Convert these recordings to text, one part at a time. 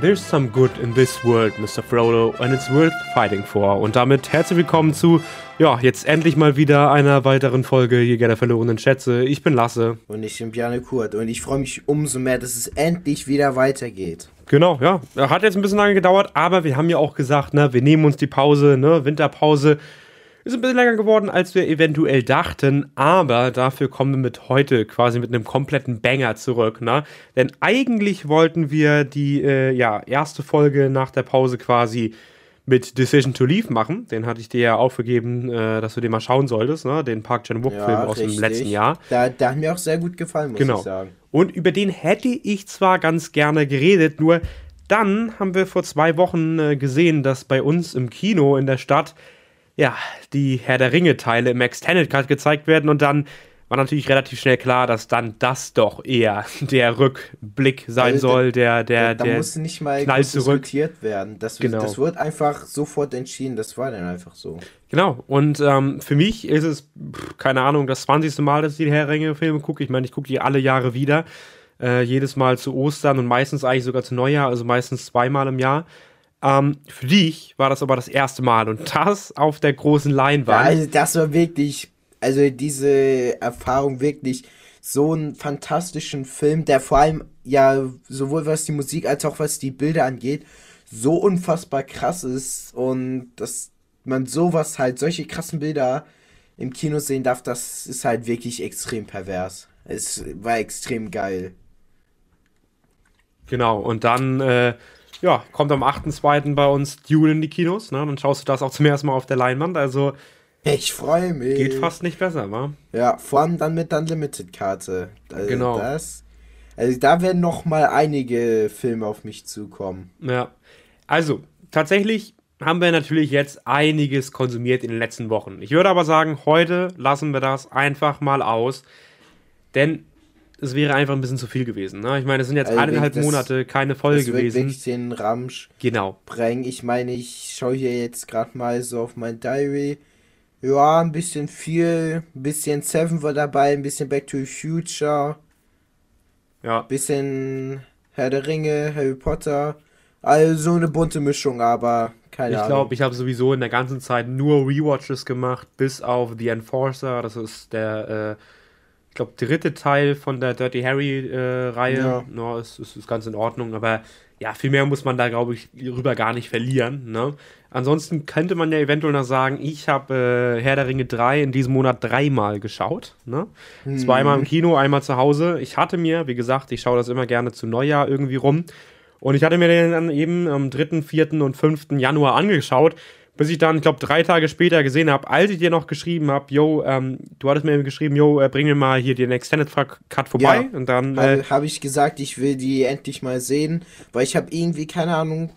There's some good in this world, Mr. Frodo, and it's worth fighting for. Und damit herzlich willkommen zu, ja, jetzt endlich mal wieder einer weiteren Folge Jäger der verlorenen Schätze. Ich bin Lasse. Und ich bin Bjarne Kurt. Und ich freue mich umso mehr, dass es endlich wieder weitergeht. Genau, ja. Hat jetzt ein bisschen lange gedauert, aber wir haben ja auch gesagt, ne, wir nehmen uns die Pause, ne, Winterpause. Ist ein bisschen länger geworden, als wir eventuell dachten, aber dafür kommen wir mit heute quasi mit einem kompletten Banger zurück, ne? Denn eigentlich wollten wir die äh, ja, erste Folge nach der Pause quasi mit Decision to Leave machen. Den hatte ich dir ja aufgegeben, äh, dass du den mal schauen solltest, ne? Den Park Chan-wook-Film ja, aus richtig. dem letzten Jahr. Da, der hat mir auch sehr gut gefallen, muss genau. ich sagen. Und über den hätte ich zwar ganz gerne geredet, nur dann haben wir vor zwei Wochen äh, gesehen, dass bei uns im Kino in der Stadt ja, die Herr der Ringe-Teile im Extended Cut gezeigt werden und dann war natürlich relativ schnell klar, dass dann das doch eher der Rückblick sein also, soll, der, der, da, der. Da muss nicht mal Knall zurück. diskutiert werden. Das, genau. das wird einfach sofort entschieden, das war dann einfach so. Genau, und ähm, für mich ist es, pff, keine Ahnung, das 20. Mal, dass ich die Herr der Ringe-Filme gucke. Ich meine, ich gucke die alle Jahre wieder. Äh, jedes Mal zu Ostern und meistens eigentlich sogar zu Neujahr, also meistens zweimal im Jahr. Ähm, für dich war das aber das erste Mal und das auf der großen Leinwand. Ja, also das war wirklich, also diese Erfahrung wirklich so einen fantastischen Film, der vor allem ja sowohl was die Musik als auch was die Bilder angeht, so unfassbar krass ist und dass man sowas halt, solche krassen Bilder im Kino sehen darf, das ist halt wirklich extrem pervers. Es war extrem geil. Genau, und dann äh, ja, kommt am 8.2. bei uns Dune in die Kinos. Ne? Dann schaust du das auch zum ersten Mal auf der Leinwand. Also. Ich freue mich. Geht fast nicht besser, wa? Ja, vor allem dann mit der Unlimited-Karte. Also genau. Das, also da werden noch mal einige Filme auf mich zukommen. Ja. Also, tatsächlich haben wir natürlich jetzt einiges konsumiert in den letzten Wochen. Ich würde aber sagen, heute lassen wir das einfach mal aus. Denn es wäre einfach ein bisschen zu viel gewesen. Ne? Ich meine, es sind jetzt also eineinhalb Monate keine Folge das gewesen. Wirklich den Ramsch genau. bringen. Ich meine, ich schaue hier jetzt gerade mal so auf mein Diary. Ja, ein bisschen viel, ein bisschen Seven war dabei, ein bisschen Back to the Future. Ja. Ein bisschen Herr der Ringe, Harry Potter. Also so eine bunte Mischung, aber keine ich Ahnung. Ich glaube, ich habe sowieso in der ganzen Zeit nur Rewatches gemacht, bis auf The Enforcer. Das ist der äh, ich glaube, dritte Teil von der Dirty Harry-Reihe. Äh, ja. no, ist, ist, ist, ganz in Ordnung, aber ja, viel mehr muss man da, glaube ich, rüber gar nicht verlieren. Ne? Ansonsten könnte man ja eventuell noch sagen, ich habe äh, Herr der Ringe 3 in diesem Monat dreimal geschaut. Ne? Mhm. Zweimal im Kino, einmal zu Hause. Ich hatte mir, wie gesagt, ich schaue das immer gerne zu Neujahr irgendwie rum. Und ich hatte mir den dann eben am 3., 4. und 5. Januar angeschaut bis ich dann, ich glaube, drei Tage später gesehen habe, als ich dir noch geschrieben habe, yo, ähm, du hattest mir geschrieben, yo, äh, bring mir mal hier den Extended Cut vorbei. Ja, und dann. Äh, habe ich gesagt, ich will die endlich mal sehen, weil ich habe irgendwie, keine Ahnung,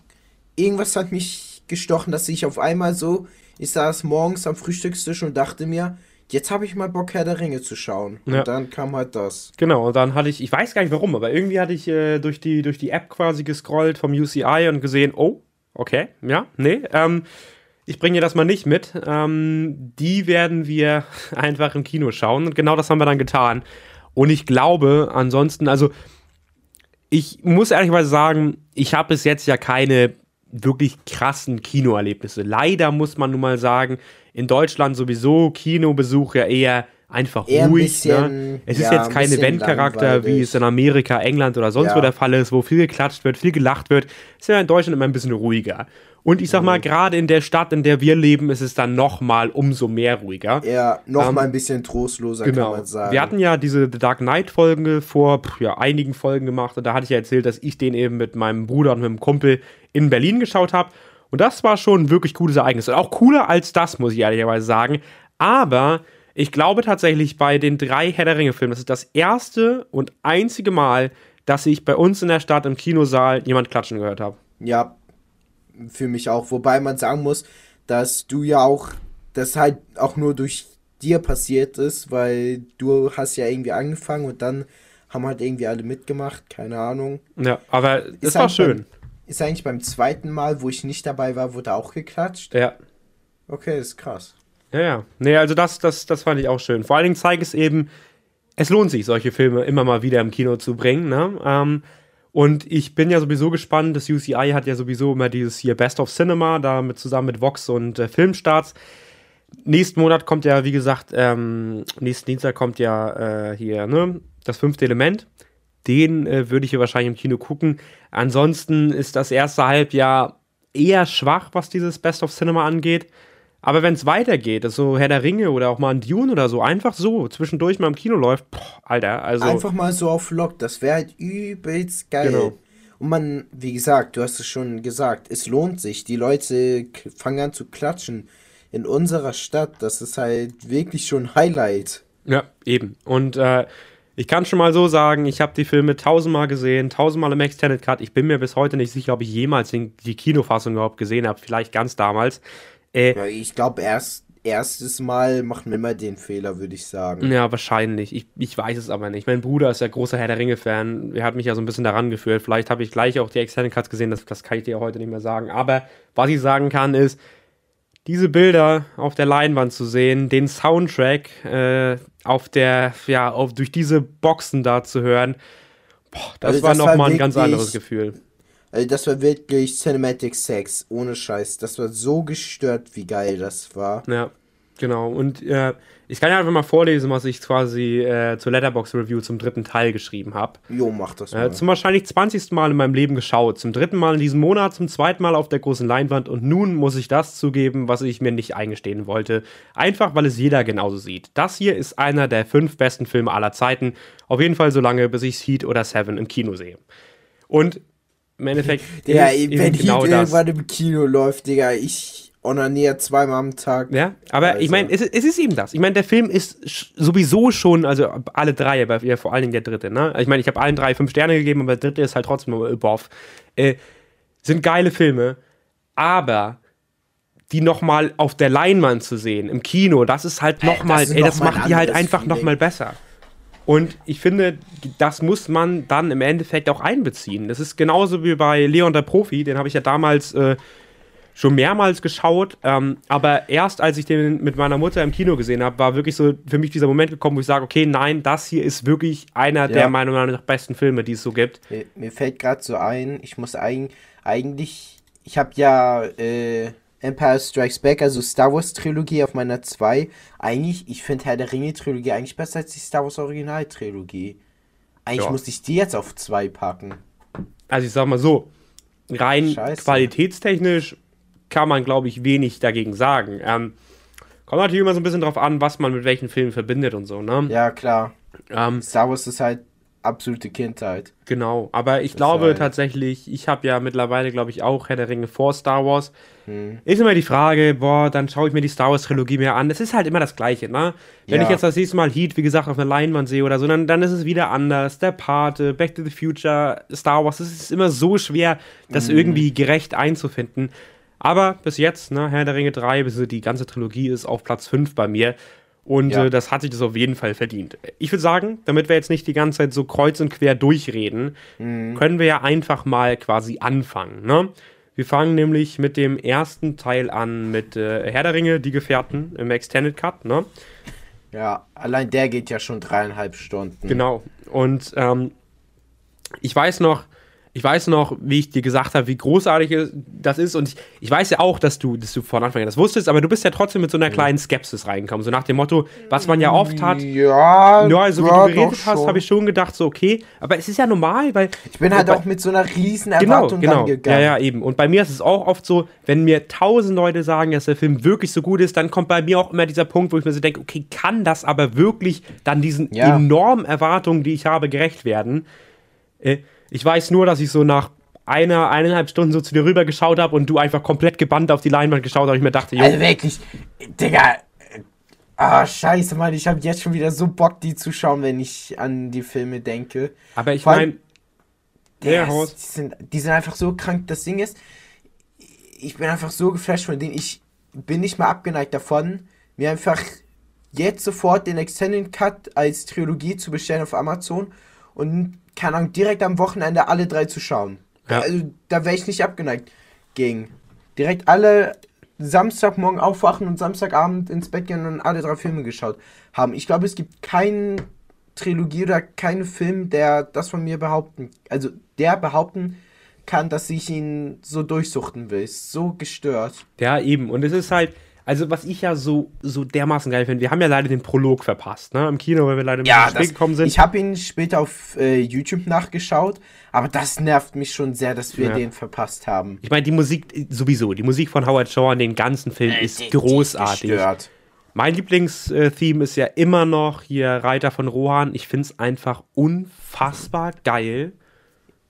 irgendwas hat mich gestochen, dass ich auf einmal so, ich saß morgens am Frühstückstisch und dachte mir, jetzt habe ich mal Bock, Herr der Ringe zu schauen. Und ja. dann kam halt das. Genau, und dann hatte ich, ich weiß gar nicht warum, aber irgendwie hatte ich äh, durch, die, durch die App quasi gescrollt vom UCI und gesehen, oh, okay, ja, nee, ähm, ich bringe dir das mal nicht mit. Ähm, die werden wir einfach im Kino schauen. Und genau das haben wir dann getan. Und ich glaube, ansonsten, also ich muss ehrlicherweise sagen, ich habe bis jetzt ja keine wirklich krassen Kinoerlebnisse. Leider muss man nun mal sagen, in Deutschland sowieso Kinobesuch ja eher einfach eher ruhig. Bisschen, ne? Es ist jetzt kein Eventcharakter, wie es in Amerika, England oder sonst ja. wo der Fall ist, wo viel geklatscht wird, viel gelacht wird. Ist ja in Deutschland immer ein bisschen ruhiger. Und ich sag mal, mhm. gerade in der Stadt, in der wir leben, ist es dann noch mal umso mehr ruhiger. Ja, noch ähm, mal ein bisschen trostloser, genau. kann man sagen. Wir hatten ja diese The Dark Knight-Folge vor pff, ja, einigen Folgen gemacht. Und da hatte ich ja erzählt, dass ich den eben mit meinem Bruder und mit einem Kumpel in Berlin geschaut habe. Und das war schon ein wirklich cooles Ereignis. Und auch cooler als das, muss ich ehrlicherweise sagen. Aber ich glaube tatsächlich bei den drei Herr der Ringe-Filmen, das ist das erste und einzige Mal, dass ich bei uns in der Stadt im Kinosaal jemand klatschen gehört habe. Ja, für mich auch. Wobei man sagen muss, dass du ja auch, das halt auch nur durch dir passiert ist, weil du hast ja irgendwie angefangen und dann haben halt irgendwie alle mitgemacht, keine Ahnung. Ja, aber es war schön. Beim, ist eigentlich beim zweiten Mal, wo ich nicht dabei war, wurde auch geklatscht? Ja. Okay, ist krass. Ja, ja. Nee, also das, das, das fand ich auch schön. Vor allen Dingen zeigt es eben, es lohnt sich, solche Filme immer mal wieder im Kino zu bringen. Ne? Ähm, Und ich bin ja sowieso gespannt, das UCI hat ja sowieso immer dieses hier Best of Cinema, da mit, zusammen mit Vox und äh, Filmstarts. Nächsten Monat kommt ja, wie gesagt, ähm, nächsten Dienstag kommt ja äh, hier, ne, das fünfte Element. Den äh, würde ich hier wahrscheinlich im Kino gucken. Ansonsten ist das erste Halbjahr eher schwach, was dieses Best of Cinema angeht. Aber wenn es weitergeht, so also Herr der Ringe oder auch mal ein Dune oder so, einfach so zwischendurch mal im Kino läuft, boah, Alter, also. Einfach mal so auf Lock, das wäre halt übelst geil. Genau. Und man, wie gesagt, du hast es schon gesagt, es lohnt sich. Die Leute fangen an zu klatschen. In unserer Stadt, das ist halt wirklich schon Highlight. Ja, eben. Und äh, ich kann schon mal so sagen, ich habe die Filme tausendmal gesehen, tausendmal im Extended Cut. Ich bin mir bis heute nicht sicher, ob ich jemals die Kinofassung überhaupt gesehen habe. Vielleicht ganz damals. Äh, ja, ich glaube, erst erstes Mal machen wir immer den Fehler, würde ich sagen. Ja, wahrscheinlich. Ich, ich weiß es aber nicht. Mein Bruder ist ja großer Herr der Ringe-Fan. Er hat mich ja so ein bisschen daran geführt. Vielleicht habe ich gleich auch die Extended Cuts gesehen. Das, das kann ich dir heute nicht mehr sagen. Aber was ich sagen kann, ist, diese Bilder auf der Leinwand zu sehen, den Soundtrack äh, auf der, ja, auf, durch diese Boxen da zu hören, boah, das also war nochmal ein ganz anderes Gefühl. Also das war wirklich Cinematic Sex, ohne Scheiß. Das war so gestört, wie geil das war. Ja, genau. Und äh, ich kann ja einfach mal vorlesen, was ich quasi äh, zur Letterbox Review zum dritten Teil geschrieben habe. Jo, mach das äh, mal. Äh, zum wahrscheinlich 20. Mal in meinem Leben geschaut. Zum dritten Mal in diesem Monat, zum zweiten Mal auf der großen Leinwand. Und nun muss ich das zugeben, was ich mir nicht eingestehen wollte. Einfach, weil es jeder genauso sieht. Das hier ist einer der fünf besten Filme aller Zeiten. Auf jeden Fall so lange, bis ich Heat oder Seven im Kino sehe. Und im Endeffekt. ja, wenn genau Heat irgendwann im Kino läuft, Digga, ich onaniert zweimal am Tag. Ja, aber also. ich meine, es, es, ist eben das. Ich meine, der Film ist sowieso schon, also alle drei, aber ja, vor allen Dingen der dritte, ne? Ich meine, ich habe allen drei fünf Sterne gegeben, aber der dritte ist halt trotzdem nur boff. Äh, sind geile Filme, aber die nochmal auf der Leinwand zu sehen, im Kino, das ist halt nochmal, ey, das, noch macht die halt einfach nochmal besser. Und ich finde, das muss man dann im Endeffekt auch einbeziehen. Das ist genauso wie bei Leon der Profi, den habe ich ja damals äh, schon mehrmals geschaut, ähm, aber erst als ich den mit meiner Mutter im Kino gesehen habe, war wirklich so für mich dieser Moment gekommen, wo ich sage, okay, nein, das hier ist wirklich einer ja. der meiner Meinung nach besten Filme, die es so gibt. Mir, mir fällt gerade so ein, ich muss ein, eigentlich, ich habe ja äh, Empire Strikes Back, also Star Wars Trilogie auf meiner 2. Eigentlich, ich finde Herr der Ringe Trilogie eigentlich besser als die Star Wars Original Trilogie. Eigentlich ja. muss ich die jetzt auf 2 packen. Also ich sag mal so, rein Scheiße. qualitätstechnisch kann man, glaube ich, wenig dagegen sagen. Ähm, kommt natürlich immer so ein bisschen drauf an, was man mit welchen Filmen verbindet und so, ne? Ja, klar. Ähm, Star Wars ist halt absolute Kindheit. Genau, aber ich das glaube halt tatsächlich, ich habe ja mittlerweile, glaube ich, auch Herr der Ringe vor Star Wars. Hm. Ist immer die Frage, boah, dann schaue ich mir die Star Wars Trilogie mehr an. Es ist halt immer das Gleiche, ne? Wenn ja. ich jetzt das nächste Mal Heat, wie gesagt, auf einer Leinwand sehe oder so, dann, dann ist es wieder anders. Der Pate, Back to the Future, Star Wars, es ist immer so schwer, das hm. irgendwie gerecht einzufinden. Aber bis jetzt, ne, Herr der Ringe 3, bis die ganze Trilogie ist auf Platz 5 bei mir. Und ja. äh, das hat sich das auf jeden Fall verdient. Ich würde sagen, damit wir jetzt nicht die ganze Zeit so kreuz und quer durchreden, mhm. können wir ja einfach mal quasi anfangen. Ne? Wir fangen nämlich mit dem ersten Teil an, mit äh, Herr der Ringe, die Gefährten im Extended Cut. Ne? Ja, allein der geht ja schon dreieinhalb Stunden. Genau. Und ähm, ich weiß noch, ich weiß noch, wie ich dir gesagt habe, wie großartig das ist. Und ich, ich weiß ja auch, dass du, dass du von Anfang an das wusstest, aber du bist ja trotzdem mit so einer kleinen Skepsis reingekommen. So nach dem Motto, was man ja oft hat. Ja, ja also wie du geredet hast, habe ich schon gedacht, so okay. Aber es ist ja normal, weil. Ich bin halt bei, auch mit so einer riesen genau, Erwartung genau, genau. gegangen. Ja, ja, eben. Und bei mir ist es auch oft so, wenn mir tausend Leute sagen, dass der Film wirklich so gut ist, dann kommt bei mir auch immer dieser Punkt, wo ich mir so denke, okay, kann das aber wirklich dann diesen ja. enormen Erwartungen, die ich habe, gerecht werden? Äh, ich weiß nur, dass ich so nach einer, eineinhalb Stunden so zu dir rüber geschaut habe und du einfach komplett gebannt auf die Leinwand geschaut hast und ich mir dachte, jo. Also wirklich, Digga. Ah, scheiße, Mann, ich habe jetzt schon wieder so Bock, die zu schauen, wenn ich an die Filme denke. Aber ich meine. Die, sind, die sind einfach so krank. Das Ding ist, ich bin einfach so geflasht von denen. Ich bin nicht mal abgeneigt davon, mir einfach jetzt sofort den Extended Cut als Trilogie zu bestellen auf Amazon und keine Ahnung, direkt am Wochenende alle drei zu schauen. Ja. Also da wäre ich nicht abgeneigt gegen. Direkt alle Samstagmorgen aufwachen und Samstagabend ins Bett gehen und alle drei Filme geschaut haben. Ich glaube, es gibt keinen Trilogie oder keinen Film, der das von mir behaupten, also der behaupten kann, dass ich ihn so durchsuchten will. Ist so gestört. Ja, eben. Und es ist halt, also was ich ja so, so dermaßen geil finde, wir haben ja leider den Prolog verpasst, ne? Im Kino, weil wir leider ja, spät gekommen sind. Ich habe ihn später auf äh, YouTube nachgeschaut, aber das nervt mich schon sehr, dass wir ja. den verpasst haben. Ich meine, die Musik sowieso, die Musik von Howard Shaw in den ganzen Film äh, ist die, großartig. Die gestört. Mein Lieblingstheme ist ja immer noch hier Reiter von Rohan. Ich finde es einfach unfassbar geil.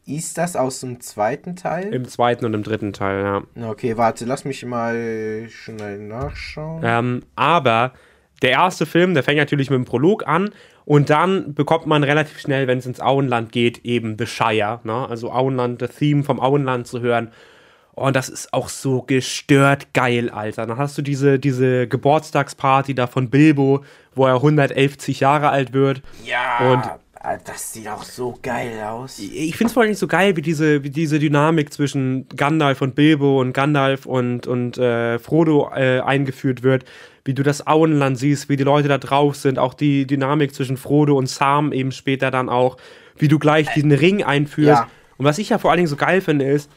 Ist das aus dem zweiten Teil? Im zweiten und im dritten Teil, ja. Okay, warte, lass mich mal schnell nachschauen. Ähm, aber der erste Film, der fängt natürlich mit dem Prolog an und dann bekommt man relativ schnell, wenn es ins Auenland geht, eben The Shire, ne? also Auenland, das Theme vom Auenland zu hören. Und das ist auch so gestört geil, Alter. Dann hast du diese, diese Geburtstagsparty da von Bilbo, wo er 111 Jahre alt wird. Ja. Und das sieht auch so geil aus. Ich finde es vor allem so geil, wie diese, wie diese Dynamik zwischen Gandalf und Bilbo und Gandalf und, und äh, Frodo äh, eingeführt wird. Wie du das Auenland siehst, wie die Leute da drauf sind. Auch die Dynamik zwischen Frodo und Sam eben später dann auch. Wie du gleich diesen Ring einführst. Ja. Und was ich ja vor allen Dingen so geil finde, ist,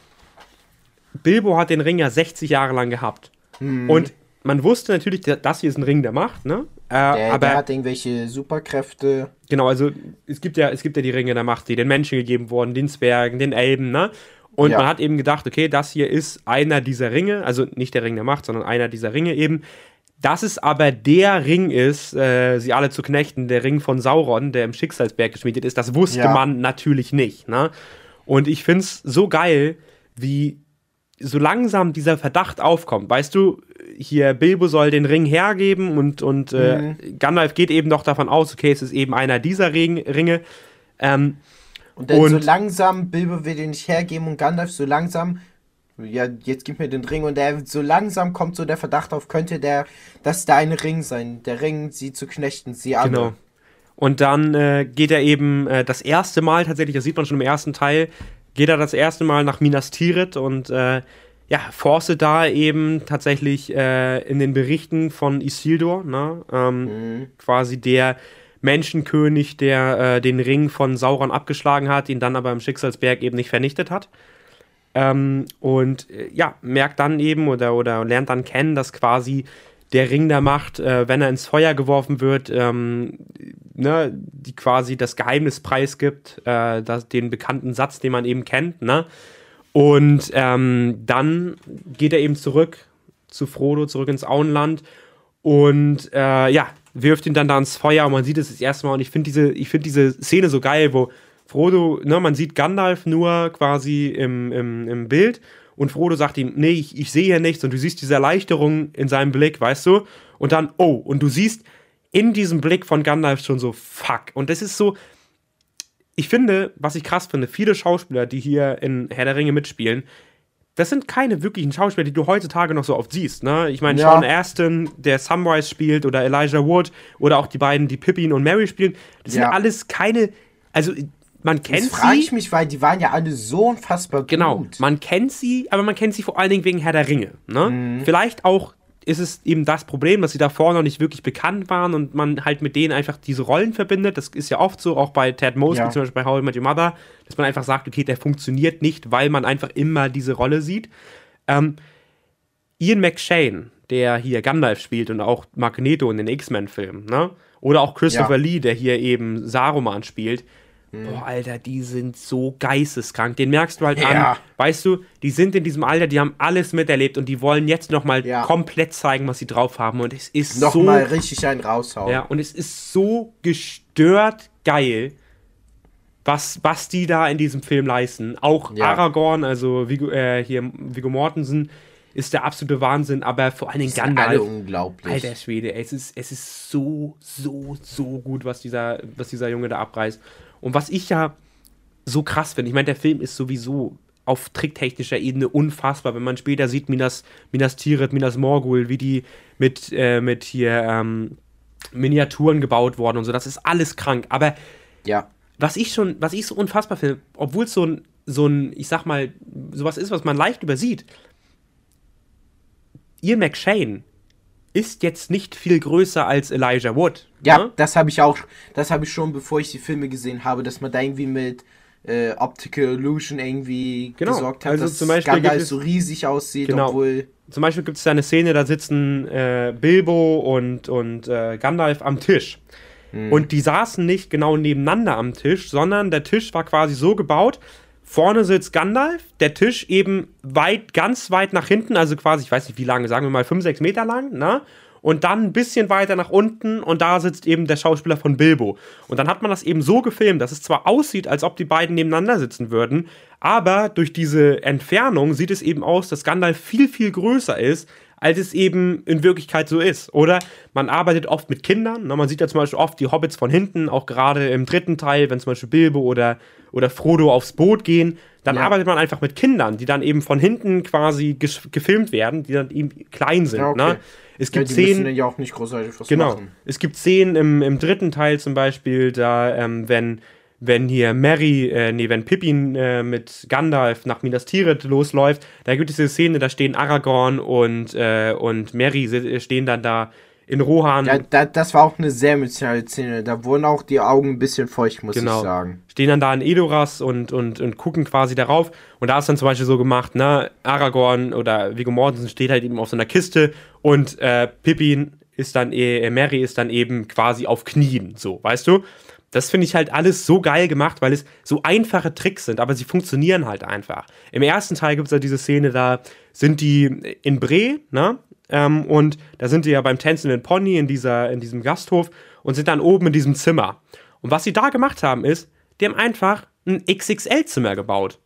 Bilbo hat den Ring ja 60 Jahre lang gehabt. Mhm. Und man wusste natürlich, das hier ist ein Ring der Macht, ne? Äh, der, aber, der hat irgendwelche Superkräfte. Genau, also es gibt ja, es gibt ja die Ringe der Macht, die den Menschen gegeben wurden, den Zwergen, den Elben, ne? Und ja. man hat eben gedacht, okay, das hier ist einer dieser Ringe, also nicht der Ring der Macht, sondern einer dieser Ringe eben. Dass es aber der Ring ist, äh, sie alle zu knechten, der Ring von Sauron, der im Schicksalsberg geschmiedet ist, das wusste ja. man natürlich nicht. Ne? Und ich finde es so geil, wie so langsam dieser Verdacht aufkommt. Weißt du, hier Bilbo soll den Ring hergeben und, und äh, mhm. Gandalf geht eben noch davon aus, okay, es ist eben einer dieser Ring, Ringe. Ähm, und dann und so langsam, Bilbo will den nicht hergeben und Gandalf so langsam, ja, jetzt gib mir den Ring und der so langsam kommt so der Verdacht auf, könnte der, das deine Ring sein, der Ring, sie zu knechten, sie alle. Genau. Und dann äh, geht er eben äh, das erste Mal tatsächlich, das sieht man schon im ersten Teil, geht er das erste Mal nach Minas Tirith und äh, ja, forstet da eben tatsächlich äh, in den Berichten von Isildur, ne? Ähm, mhm. quasi der Menschenkönig, der äh, den Ring von Sauron abgeschlagen hat, ihn dann aber im Schicksalsberg eben nicht vernichtet hat. Ähm, und äh, ja, merkt dann eben oder, oder lernt dann kennen, dass quasi der Ring der Macht, äh, wenn er ins Feuer geworfen wird, ähm, ne, die quasi das Geheimnis preisgibt, äh, das, den bekannten Satz, den man eben kennt, ne? Und ähm, dann geht er eben zurück zu Frodo, zurück ins Auenland und äh, ja, wirft ihn dann da ins Feuer und man sieht es das erste Mal und ich finde diese, find diese Szene so geil, wo Frodo, ne, man sieht Gandalf nur quasi im, im, im Bild und Frodo sagt ihm, nee, ich, ich sehe hier nichts und du siehst diese Erleichterung in seinem Blick, weißt du? Und dann, oh, und du siehst in diesem Blick von Gandalf schon so, fuck. Und das ist so, ich finde, was ich krass finde, viele Schauspieler, die hier in Herr der Ringe mitspielen, das sind keine wirklichen Schauspieler, die du heutzutage noch so oft siehst. Ne? Ich meine, ja. Sean Aston, der Samwise spielt, oder Elijah Wood, oder auch die beiden, die Pippin und Mary spielen, das ja. sind alles keine. Also, man kennt das frage ich mich, weil die waren ja alle so unfassbar genau, gut. Genau, man kennt sie, aber man kennt sie vor allen Dingen wegen Herr der Ringe. Ne? Mhm. Vielleicht auch ist es eben das Problem, dass sie davor noch nicht wirklich bekannt waren und man halt mit denen einfach diese Rollen verbindet. Das ist ja oft so, auch bei Ted Mosby, ja. zum Beispiel bei How I Met Your Mother, dass man einfach sagt, okay, der funktioniert nicht, weil man einfach immer diese Rolle sieht. Ähm, Ian McShane, der hier Gandalf spielt und auch Magneto in den X-Men-Filmen, ne? Oder auch Christopher ja. Lee, der hier eben Saruman spielt. Boah, Alter, die sind so geisteskrank. Den merkst du halt ja. an. Weißt du, die sind in diesem Alter, die haben alles miterlebt und die wollen jetzt nochmal ja. komplett zeigen, was sie drauf haben. Und es ist noch so. Nochmal richtig einen raushauen. Ja, und es ist so gestört geil, was, was die da in diesem Film leisten. Auch ja. Aragorn, also Vigo, äh, hier Viggo Mortensen, ist der absolute Wahnsinn, aber vor allen Dingen Gandalf. Alle unglaublich. Alter Schwede, es ist, es ist so, so, so gut, was dieser, was dieser Junge da abreißt. Und was ich ja so krass finde, ich meine, der Film ist sowieso auf tricktechnischer Ebene unfassbar, wenn man später sieht, Minas, Minas Tirith, Minas Morgul, wie die mit, äh, mit hier ähm, Miniaturen gebaut worden und so, das ist alles krank. Aber ja. was ich schon, was ich so unfassbar finde, obwohl es so ein, so ein, ich sag mal, sowas ist, was man leicht übersieht, Ian McShane ist jetzt nicht viel größer als Elijah Wood. Ja, ne? das habe ich auch, das habe ich schon, bevor ich die Filme gesehen habe, dass man da irgendwie mit äh, Optical Illusion irgendwie genau. gesorgt hat, also dass zum Beispiel Gandalf so riesig aussieht, genau. obwohl zum Beispiel gibt es da eine Szene, da sitzen äh, Bilbo und, und äh, Gandalf am Tisch. Hm. Und die saßen nicht genau nebeneinander am Tisch, sondern der Tisch war quasi so gebaut, Vorne sitzt Gandalf, der Tisch eben weit, ganz weit nach hinten, also quasi, ich weiß nicht wie lange, sagen wir mal 5, 6 Meter lang, ne? Und dann ein bisschen weiter nach unten und da sitzt eben der Schauspieler von Bilbo. Und dann hat man das eben so gefilmt, dass es zwar aussieht, als ob die beiden nebeneinander sitzen würden, aber durch diese Entfernung sieht es eben aus, dass Gandalf viel, viel größer ist, als es eben in Wirklichkeit so ist. Oder man arbeitet oft mit Kindern. Ne? Man sieht ja zum Beispiel oft die Hobbits von hinten, auch gerade im dritten Teil, wenn zum Beispiel Bilbo oder, oder Frodo aufs Boot gehen. Dann ja. arbeitet man einfach mit Kindern, die dann eben von hinten quasi gefilmt werden, die dann eben klein sind. Ja, okay. ne? Es gibt ja, die Szenen. ja auch nicht großartig was genau. Machen. Es gibt Szenen im, im dritten Teil zum Beispiel, da, ähm, wenn wenn hier Mary, äh, nee, wenn Pippin äh, mit Gandalf nach Minas Tirith losläuft, da gibt es diese Szene, da stehen Aragorn und, äh, und Mary stehen dann da in Rohan. Ja, da, das war auch eine sehr emotionale Szene. Da wurden auch die Augen ein bisschen feucht, muss genau. ich sagen. Stehen dann da in Edoras und, und, und gucken quasi darauf. Und da ist dann zum Beispiel so gemacht, ne, Aragorn oder Viggo Mortensen steht halt eben auf so einer Kiste und äh, Pippin ist dann, äh, Mary ist dann eben quasi auf Knien, so, weißt du? Das finde ich halt alles so geil gemacht, weil es so einfache Tricks sind, aber sie funktionieren halt einfach. Im ersten Teil gibt es ja diese Szene, da sind die in Bre, ne? Ähm, und da sind die ja beim tänzenden Pony in, dieser, in diesem Gasthof und sind dann oben in diesem Zimmer. Und was sie da gemacht haben, ist, die haben einfach ein XXL-Zimmer gebaut.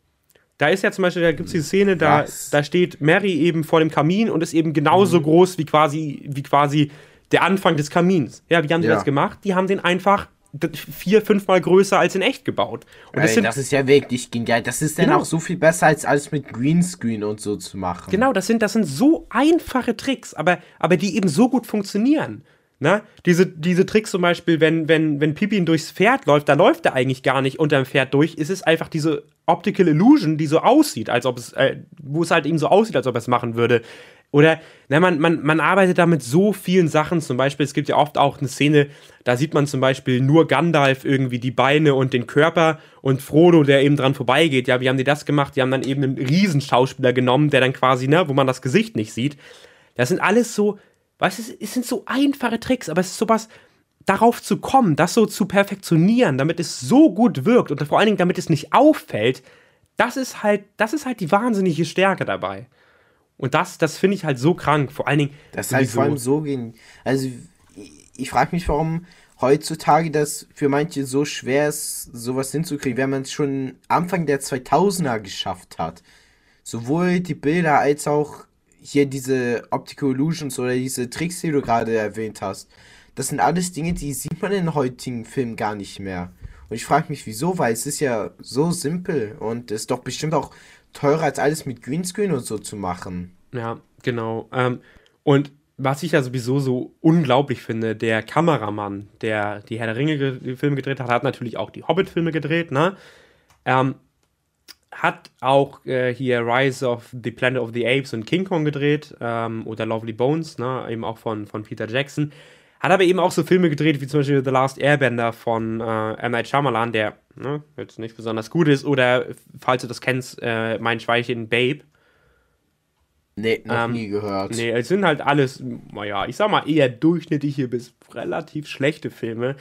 Da ist ja zum Beispiel, da gibt es die Szene, da, da steht Mary eben vor dem Kamin und ist eben genauso mhm. groß wie quasi, wie quasi der Anfang des Kamins. Ja, wie haben die ja. das gemacht? Die haben den einfach vier, fünfmal größer als in echt gebaut. Und das, Ey, das ist ja wirklich genial. Das ist dann genau. auch so viel besser, als alles mit Greenscreen und so zu machen. Genau, das sind, das sind so einfache Tricks, aber, aber die eben so gut funktionieren. Na, diese, diese Tricks zum Beispiel, wenn, wenn, wenn Pippin durchs Pferd läuft, da läuft er eigentlich gar nicht unter dem Pferd durch. Es ist einfach diese Optical Illusion, die so aussieht, als ob es, äh, wo es halt eben so aussieht, als ob er es machen würde. Oder na, man, man, man arbeitet da mit so vielen Sachen. Zum Beispiel, es gibt ja oft auch eine Szene, da sieht man zum Beispiel nur Gandalf irgendwie die Beine und den Körper und Frodo, der eben dran vorbeigeht. Ja, wie haben die das gemacht? Die haben dann eben einen Riesenschauspieler genommen, der dann quasi, ne, wo man das Gesicht nicht sieht. Das sind alles so, weißt du, es sind so einfache Tricks, aber es ist sowas, darauf zu kommen, das so zu perfektionieren, damit es so gut wirkt und vor allen Dingen, damit es nicht auffällt, das ist halt, das ist halt die wahnsinnige Stärke dabei. Und das, das finde ich halt so krank. Vor allen Dingen. Das ist halt vor allem so gehen. Also, ich, ich frage mich, warum heutzutage das für manche so schwer ist, sowas hinzukriegen, wenn man es schon Anfang der 2000er geschafft hat. Sowohl die Bilder als auch hier diese Optical Illusions oder diese Tricks, die du gerade erwähnt hast. Das sind alles Dinge, die sieht man in heutigen Filmen gar nicht mehr. Und ich frage mich, wieso, weil es ist ja so simpel und ist doch bestimmt auch teurer als alles mit Greenscreen und so zu machen. Ja, genau. Ähm, und was ich ja sowieso so unglaublich finde, der Kameramann, der die Herr der Ringe-Filme gedreht hat, hat natürlich auch die Hobbit-Filme gedreht, ne? Ähm, hat auch äh, hier Rise of the Planet of the Apes und King Kong gedreht ähm, oder Lovely Bones, ne? eben auch von, von Peter Jackson. Hat aber eben auch so Filme gedreht, wie zum Beispiel The Last Airbender von äh, M. Night Shyamalan, der ne, jetzt nicht besonders gut ist. Oder, falls du das kennst, äh, Mein Schweilchen Babe. Nee, noch ähm, nie gehört. Nee, es sind halt alles, naja, ich sag mal eher durchschnittliche bis relativ schlechte Filme.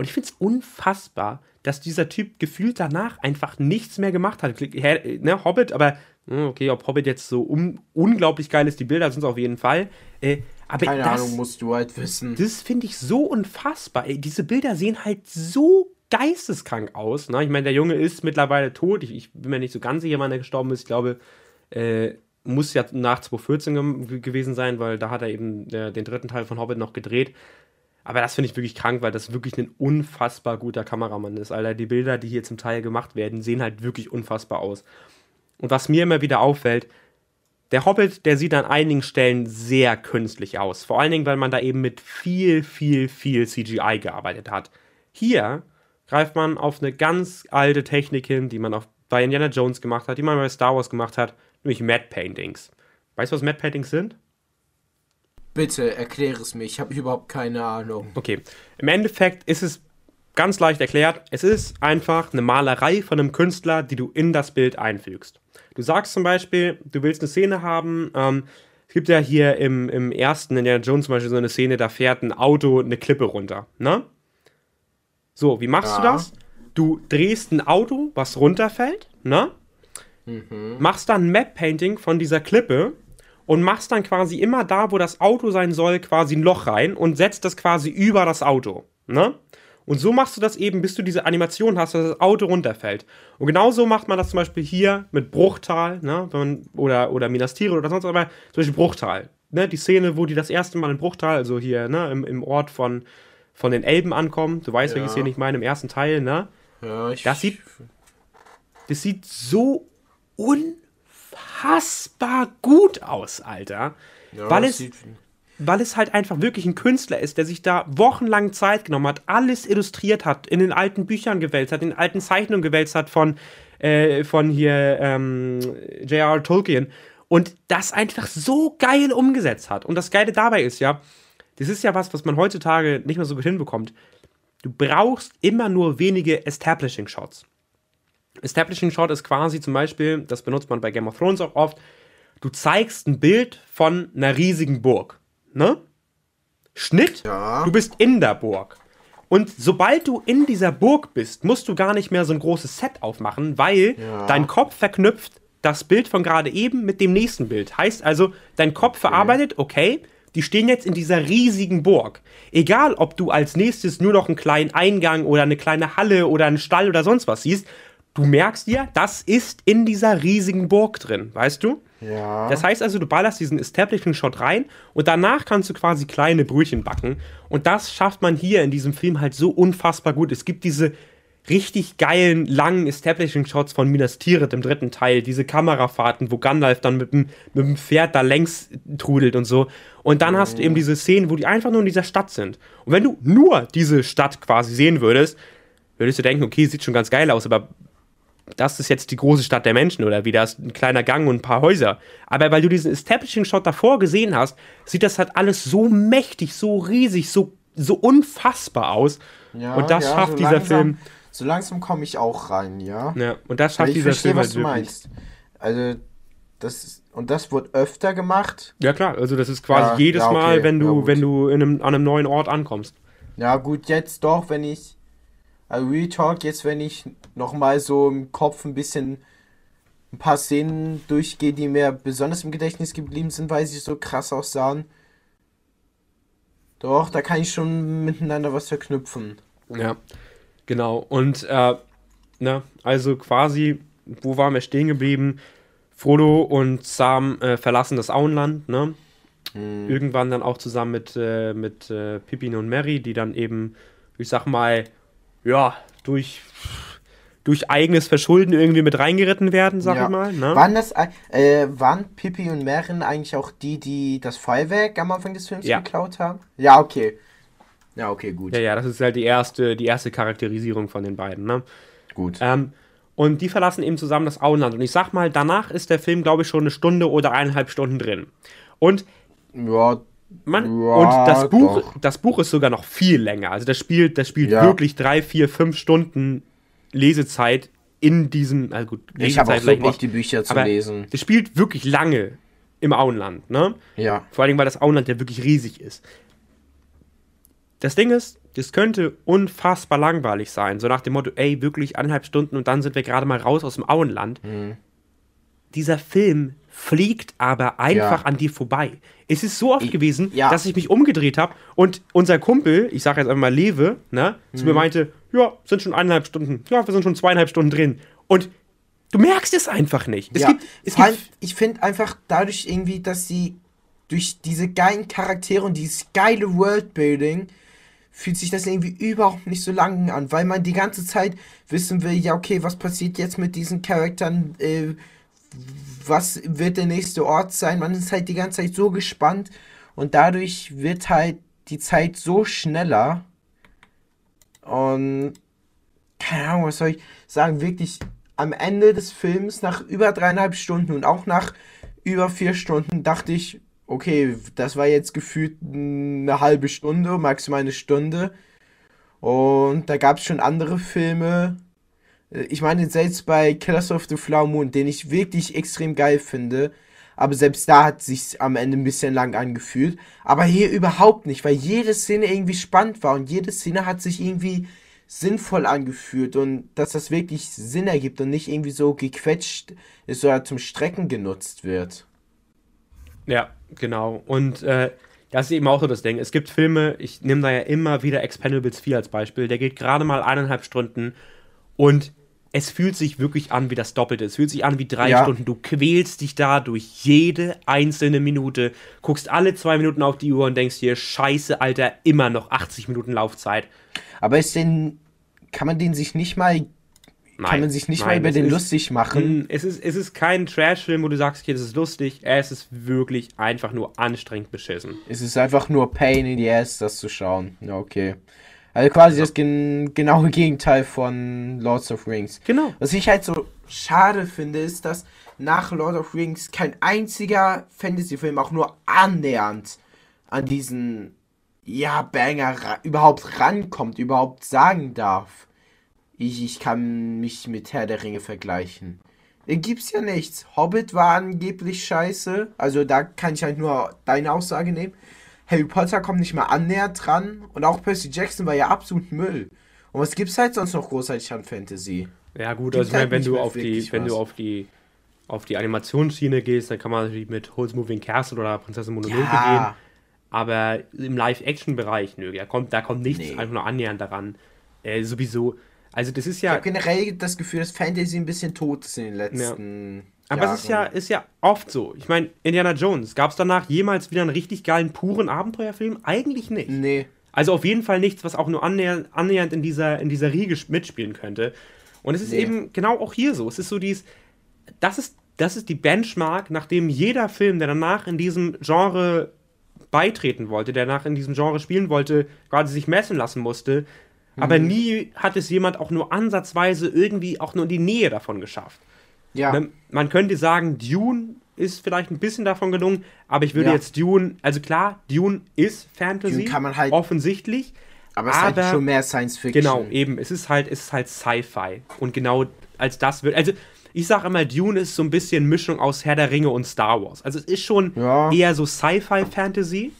Und ich finde es unfassbar, dass dieser Typ gefühlt danach einfach nichts mehr gemacht hat. Ne, Hobbit, aber hm, okay, ob Hobbit jetzt so un unglaublich geil ist, die Bilder sind es auf jeden Fall. Äh, aber Keine das, Ahnung, musst du halt wissen. Das finde ich so unfassbar. Ey, diese Bilder sehen halt so geisteskrank aus. Ne? Ich meine, der Junge ist mittlerweile tot. Ich, ich, bin mir nicht so ganz sicher, wann er gestorben ist. Ich glaube, äh, muss ja nach 2014 ge gewesen sein, weil da hat er eben äh, den dritten Teil von Hobbit noch gedreht. Aber das finde ich wirklich krank, weil das wirklich ein unfassbar guter Kameramann ist. Alter, die Bilder, die hier zum Teil gemacht werden, sehen halt wirklich unfassbar aus. Und was mir immer wieder auffällt, der Hobbit, der sieht an einigen Stellen sehr künstlich aus. Vor allen Dingen, weil man da eben mit viel, viel, viel CGI gearbeitet hat. Hier greift man auf eine ganz alte Technik hin, die man auch bei Indiana Jones gemacht hat, die man bei Star Wars gemacht hat, nämlich Matte Paintings. Weißt du, was Matte Paintings sind? Bitte erkläre es mir, ich habe überhaupt keine Ahnung. Okay, im Endeffekt ist es ganz leicht erklärt, es ist einfach eine Malerei von einem Künstler, die du in das Bild einfügst. Du sagst zum Beispiel, du willst eine Szene haben, ähm, es gibt ja hier im, im ersten Indiana Jones zum Beispiel so eine Szene, da fährt ein Auto eine Klippe runter, ne? So, wie machst ja. du das? Du drehst ein Auto, was runterfällt, ne? Mhm. Machst dann ein Map-Painting von dieser Klippe und machst dann quasi immer da, wo das Auto sein soll, quasi ein Loch rein und setzt das quasi über das Auto, ne? Und so machst du das eben, bis du diese Animation hast, dass das Auto runterfällt. Und genau so macht man das zum Beispiel hier mit Bruchtal, ne? Man, oder, oder Minas Tirith oder sonst was, aber zum Beispiel Bruchtal. Ne? Die Szene, wo die das erste Mal in Bruchtal, also hier ne? im, im Ort von, von den Elben ankommen, du weißt, ja. welche Szene ich meine, im ersten Teil, ne? Ja, ich. Das sieht, das sieht so unfassbar gut aus, Alter. Ja, weil es weil es halt einfach wirklich ein Künstler ist, der sich da wochenlang Zeit genommen hat, alles illustriert hat, in den alten Büchern gewälzt hat, in den alten Zeichnungen gewälzt hat von, äh, von hier ähm, J.R. Tolkien und das einfach so geil umgesetzt hat. Und das Geile dabei ist ja, das ist ja was, was man heutzutage nicht mehr so gut hinbekommt. Du brauchst immer nur wenige Establishing Shots. Establishing Shot ist quasi zum Beispiel, das benutzt man bei Game of Thrones auch oft, du zeigst ein Bild von einer riesigen Burg ne? Schnitt, ja. du bist in der Burg. Und sobald du in dieser Burg bist, musst du gar nicht mehr so ein großes Set aufmachen, weil ja. dein Kopf verknüpft das Bild von gerade eben mit dem nächsten Bild. Heißt also, dein Kopf okay. verarbeitet, okay, die stehen jetzt in dieser riesigen Burg. Egal, ob du als nächstes nur noch einen kleinen Eingang oder eine kleine Halle oder einen Stall oder sonst was siehst, du merkst dir, das ist in dieser riesigen Burg drin, weißt du? Ja. Das heißt also, du ballerst diesen Establishing-Shot rein und danach kannst du quasi kleine Brötchen backen. Und das schafft man hier in diesem Film halt so unfassbar gut. Es gibt diese richtig geilen, langen Establishing-Shots von Minas Tirith im dritten Teil, diese Kamerafahrten, wo Gandalf dann mit dem, mit dem Pferd da längs trudelt und so. Und dann mhm. hast du eben diese Szenen, wo die einfach nur in dieser Stadt sind. Und wenn du nur diese Stadt quasi sehen würdest, würdest du denken, okay, sieht schon ganz geil aus, aber das ist jetzt die große Stadt der Menschen oder wie das ein kleiner Gang und ein paar Häuser. Aber weil du diesen Establishing-Shot davor gesehen hast, sieht das halt alles so mächtig, so riesig, so, so unfassbar aus. Ja, und das ja, schafft so dieser langsam, Film. So langsam komme ich auch rein, ja. Ja, und das schafft dieser verstehe, Film halt was du meinst. Also, das und das wird öfter gemacht. Ja klar, also das ist quasi ja, jedes okay, Mal, wenn du, wenn du in einem, an einem neuen Ort ankommst. Ja gut, jetzt doch, wenn ich also Real Talk, jetzt wenn ich nochmal so im Kopf ein bisschen ein paar Szenen durchgehe, die mir besonders im Gedächtnis geblieben sind, weil sie so krass aussahen. Doch, da kann ich schon miteinander was verknüpfen. Ja, genau. Und, äh, ne, also quasi, wo waren wir stehen geblieben? Frodo und Sam äh, verlassen das Auenland, ne? Hm. Irgendwann dann auch zusammen mit, äh, mit äh, Pippin und Mary, die dann eben, ich sag mal, ja, durch, durch eigenes Verschulden irgendwie mit reingeritten werden, sag ja. ich mal. Ne? Waren das, äh, waren Pippi und Merin eigentlich auch die, die das Feuerwerk am Anfang des Films ja. geklaut haben? Ja, okay. Ja, okay, gut. Ja, ja, das ist halt die erste, die erste Charakterisierung von den beiden, ne? Gut. Ähm, und die verlassen eben zusammen das Auenland. Und ich sag mal, danach ist der Film, glaube ich, schon eine Stunde oder eineinhalb Stunden drin. Und ja, man, ja, und das Buch, das Buch ist sogar noch viel länger. Also das spielt, das spielt ja. wirklich drei, vier, fünf Stunden Lesezeit in diesem. Also gut, ich habe auch so Bock, die Bücher zu lesen. Das spielt wirklich lange im Auenland, ne? Ja. Vor allem, weil das Auenland ja wirklich riesig ist. Das Ding ist, das könnte unfassbar langweilig sein. So nach dem Motto, ey, wirklich eineinhalb Stunden und dann sind wir gerade mal raus aus dem Auenland. Mhm. Dieser Film fliegt aber einfach ja. an dir vorbei. Es ist so oft ich, gewesen, ja. dass ich mich umgedreht habe und unser Kumpel, ich sage jetzt einfach mal Lewe, ne, mhm. zu mir mhm. meinte, ja, sind schon eineinhalb Stunden, ja, wir sind schon zweieinhalb Stunden drin. Und du merkst es einfach nicht. Es ja. gibt, es gibt ich finde einfach dadurch irgendwie, dass sie durch diese geilen Charaktere und dieses geile Worldbuilding fühlt sich das irgendwie überhaupt nicht so lang an, weil man die ganze Zeit wissen will, ja, okay, was passiert jetzt mit diesen Charakteren, äh, was wird der nächste Ort sein. Man ist halt die ganze Zeit so gespannt und dadurch wird halt die Zeit so schneller. Und keine Ahnung, was soll ich sagen, wirklich am Ende des Films, nach über dreieinhalb Stunden und auch nach über vier Stunden, dachte ich, okay, das war jetzt gefühlt eine halbe Stunde, maximal eine Stunde. Und da gab es schon andere Filme. Äh, ich meine, selbst bei Killers of the Flower Moon, den ich wirklich extrem geil finde, aber selbst da hat sich am Ende ein bisschen lang angefühlt. Aber hier überhaupt nicht, weil jede Szene irgendwie spannend war und jede Szene hat sich irgendwie sinnvoll angefühlt und dass das wirklich Sinn ergibt und nicht irgendwie so gequetscht ist oder zum Strecken genutzt wird. Ja, genau. Und äh, das ist eben auch so das Ding. Es gibt Filme, ich nehme da ja immer wieder Expendables 4 als Beispiel, der geht gerade mal eineinhalb Stunden und es fühlt sich wirklich an wie das Doppelte. Es fühlt sich an wie drei ja. Stunden. Du quälst dich da durch jede einzelne Minute, guckst alle zwei Minuten auf die Uhr und denkst dir, scheiße, Alter, immer noch 80 Minuten Laufzeit. Aber ist denn, kann man den sich nicht mal, nein, kann man sich nicht nein, mal über den ist, lustig machen? Es ist, es ist kein Trash-Film, wo du sagst, okay, das ist lustig. Es ist wirklich einfach nur anstrengend beschissen. Es ist einfach nur Pain in the Ass, das zu schauen. Ja, okay. Also quasi ja. das gen genaue Gegenteil von Lords of Rings. Genau. Was ich halt so schade finde, ist, dass nach Lord of Rings kein einziger Fantasy-Film auch nur annähernd an diesen ja, Banger überhaupt rankommt, überhaupt sagen darf. Ich, ich kann mich mit Herr der Ringe vergleichen. Da gibt's ja nichts. Hobbit war angeblich scheiße. Also da kann ich halt nur deine Aussage nehmen. Harry Potter kommt nicht mal annähernd dran. Und auch Percy Jackson war ja absolut Müll. Und was gibt's halt sonst noch großartig an Fantasy? Ja gut, Gibt also halt wenn du auf die, wenn du auf die auf die Animationsschiene gehst, dann kann man natürlich mit Holz Moving Castle oder Prinzessin Mononoke ja. gehen. Aber im Live-Action-Bereich, nö, da kommt, da kommt nichts nee. einfach nur annähernd daran. Äh, sowieso. Also das ist ja. Ich habe generell das Gefühl, dass Fantasy ein bisschen tot ist in den letzten. Ja. Aber es ist ja, ist ja oft so. Ich meine, Indiana Jones, gab es danach jemals wieder einen richtig geilen, puren Abenteuerfilm? Eigentlich nicht. Nee. Also auf jeden Fall nichts, was auch nur annähernd, annähernd in, dieser, in dieser Riege mitspielen könnte. Und es ist nee. eben genau auch hier so. Es ist so dieses. Das ist, das ist die Benchmark, nachdem jeder Film, der danach in diesem Genre beitreten wollte, der nach in diesem Genre spielen wollte, quasi sich messen lassen musste. Mhm. Aber nie hat es jemand auch nur ansatzweise irgendwie auch nur in die Nähe davon geschafft. Ja. Ne, man könnte sagen, Dune ist vielleicht ein bisschen davon gelungen, aber ich würde ja. jetzt Dune, also klar, Dune ist Fantasy, Dune kann man halt, offensichtlich. Aber es ist halt schon mehr Science Fiction. Genau, eben, es ist halt, es ist halt Sci-Fi. Und genau als das wird, also ich sage immer, Dune ist so ein bisschen Mischung aus Herr der Ringe und Star Wars. Also es ist schon ja. eher so Sci-Fi-Fantasy.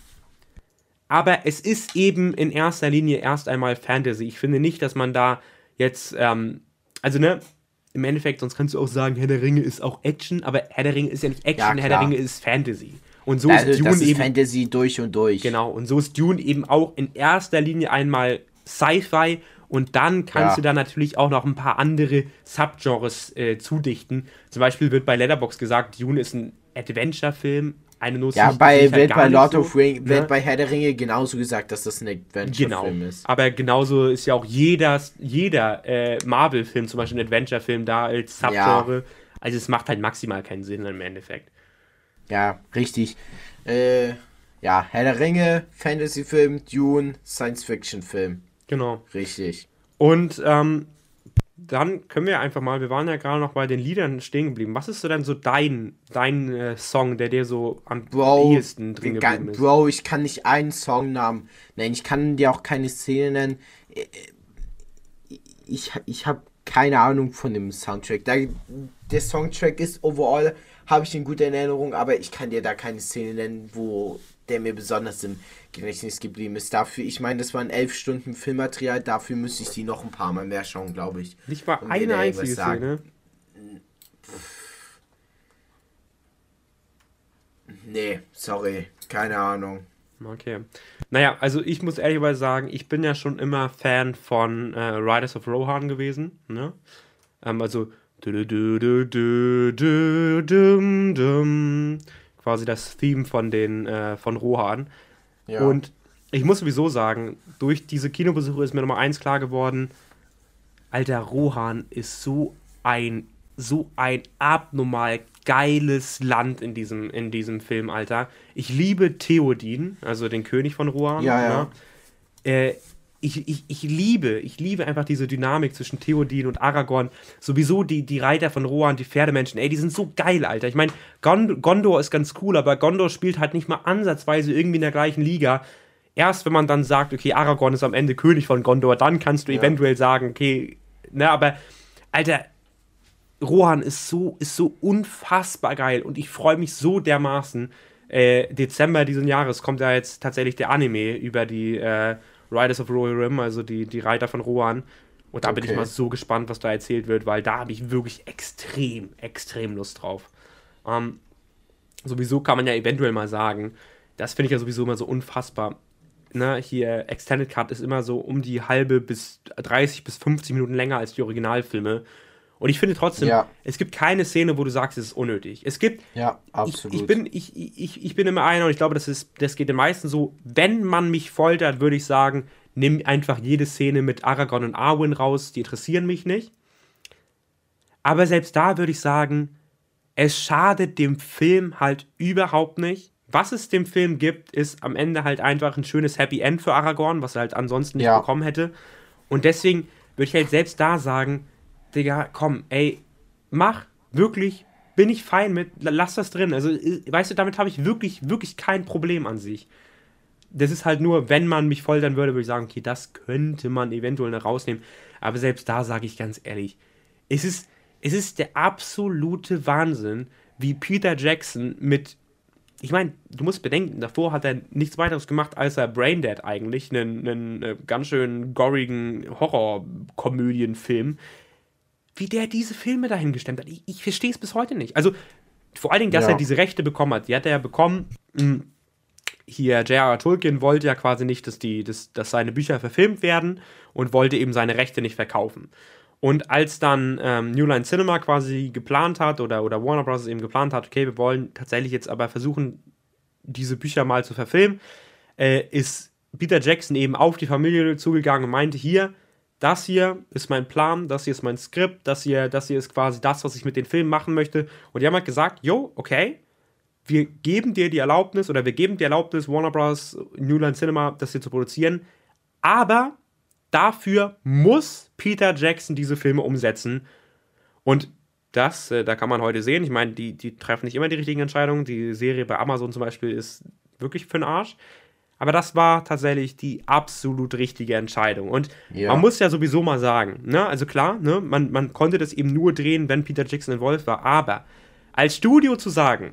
Aber es ist eben in erster Linie erst einmal Fantasy. Ich finde nicht, dass man da jetzt, ähm, also ne, im Endeffekt, sonst kannst du auch sagen, Herr der Ringe ist auch Action, aber Herr der Ringe ist ja nicht Action, ja, Herr der Ringe ist Fantasy. Und so also, ist Dune das ist eben. Fantasy durch und durch. Genau, und so ist Dune eben auch in erster Linie einmal Sci-Fi und dann kannst ja. du da natürlich auch noch ein paar andere Subgenres äh, zudichten. Zum Beispiel wird bei Letterbox gesagt, Dune ist ein Adventure-Film. Eine Nuss ja, bei, halt wird bei Lord so, of Ring, ne? wird bei Herr der Ringe genauso gesagt, dass das ein Adventure-Film genau. ist. Aber genauso ist ja auch jeder, jeder äh, Marvel-Film zum Beispiel ein Adventure-Film da als Subgenre. Ja. Also es macht halt maximal keinen Sinn im Endeffekt. Ja, richtig. Äh, ja, Herr der Ringe, Fantasy-Film, Dune, Science-Fiction-Film. Genau. Richtig. Und ähm, dann können wir einfach mal, wir waren ja gerade noch bei den Liedern stehen geblieben. Was ist so denn so dein, dein äh, Song, der dir so am Bro, ehesten drin geblieben ist? Bro, ich kann nicht einen Songnamen nennen. Ich kann dir auch keine Szene nennen. Äh, ich, ich habe keine Ahnung von dem Soundtrack. Da, der Songtrack ist overall, habe ich in guter Erinnerung, aber ich kann dir da keine Szene nennen, wo der mir besonders im Gedächtnis geblieben ist. Dafür, ich meine, das waren elf Stunden Filmmaterial, dafür müsste ich die noch ein paar Mal mehr schauen, glaube ich. Nicht mal um eine einzige Szene. Nee, sorry, keine Ahnung. Okay. Naja, also ich muss ehrlich sagen, ich bin ja schon immer Fan von äh, Riders of Rohan gewesen. Ne? Ähm, also quasi das Theme von den äh, von Rohan. Ja. Und ich muss sowieso sagen, durch diese Kinobesuche ist mir Nummer eins klar geworden, Alter, Rohan ist so ein, so ein abnormal geiles Land in diesem, in diesem Film, Alter. Ich liebe Theodin, also den König von Rohan. Ja, ja. Ne? Äh, ich, ich, ich liebe, ich liebe einfach diese Dynamik zwischen Theoden und Aragorn. Sowieso die, die Reiter von Rohan, die Pferdemenschen, ey, die sind so geil, Alter. Ich meine, Gondor ist ganz cool, aber Gondor spielt halt nicht mal ansatzweise irgendwie in der gleichen Liga. Erst wenn man dann sagt, okay, Aragorn ist am Ende König von Gondor, dann kannst du ja. eventuell sagen, okay, ne, aber, Alter, Rohan ist so, ist so unfassbar geil und ich freue mich so dermaßen. Äh, Dezember diesen Jahres kommt ja jetzt tatsächlich der Anime über die äh, Riders of Royal Rim, also die, die Reiter von Rohan. Und da okay. bin ich mal so gespannt, was da erzählt wird, weil da habe ich wirklich extrem, extrem Lust drauf. Ähm, sowieso kann man ja eventuell mal sagen, das finde ich ja sowieso immer so unfassbar. Ne, hier Extended Cut ist immer so um die halbe bis 30 bis 50 Minuten länger als die Originalfilme. Und ich finde trotzdem, ja. es gibt keine Szene, wo du sagst, es ist unnötig. Es gibt. Ja, absolut. Ich, ich, bin, ich, ich, ich bin immer einer und ich glaube, das, ist, das geht den meisten so. Wenn man mich foltert, würde ich sagen, nimm einfach jede Szene mit Aragorn und Arwen raus, die interessieren mich nicht. Aber selbst da würde ich sagen, es schadet dem Film halt überhaupt nicht. Was es dem Film gibt, ist am Ende halt einfach ein schönes Happy End für Aragorn, was er halt ansonsten nicht ja. bekommen hätte. Und deswegen würde ich halt selbst da sagen, Digga, komm, ey, mach, wirklich, bin ich fein mit, lass das drin. Also, äh, weißt du, damit habe ich wirklich, wirklich kein Problem an sich. Das ist halt nur, wenn man mich foltern würde, würde ich sagen, okay, das könnte man eventuell noch rausnehmen. Aber selbst da sage ich ganz ehrlich, es ist, es ist der absolute Wahnsinn, wie Peter Jackson mit ich meine, du musst bedenken, davor hat er nichts weiteres gemacht, als er Braindead eigentlich, einen, einen äh, ganz schön gorigen Horror-Komödienfilm wie der diese Filme dahin gestemmt hat. Ich, ich verstehe es bis heute nicht. Also vor allen Dingen, dass ja. er diese Rechte bekommen hat. Die hat er ja bekommen. Hm, hier, J.R.R. Tolkien wollte ja quasi nicht, dass, die, dass, dass seine Bücher verfilmt werden und wollte eben seine Rechte nicht verkaufen. Und als dann ähm, New Line Cinema quasi geplant hat oder, oder Warner Bros. eben geplant hat, okay, wir wollen tatsächlich jetzt aber versuchen, diese Bücher mal zu verfilmen, äh, ist Peter Jackson eben auf die Familie zugegangen und meinte, hier, das hier ist mein Plan, das hier ist mein Skript, das hier, das hier ist quasi das, was ich mit den Filmen machen möchte. Und die haben halt gesagt, jo, okay, wir geben dir die Erlaubnis oder wir geben die Erlaubnis, Warner Bros., New Line Cinema, das hier zu produzieren, aber dafür muss Peter Jackson diese Filme umsetzen. Und das, äh, da kann man heute sehen, ich meine, die, die treffen nicht immer die richtigen Entscheidungen. Die Serie bei Amazon zum Beispiel ist wirklich für den Arsch. Aber das war tatsächlich die absolut richtige Entscheidung. Und ja. man muss ja sowieso mal sagen, ne? also klar, ne? man, man konnte das eben nur drehen, wenn Peter Jackson involviert war. Aber als Studio zu sagen,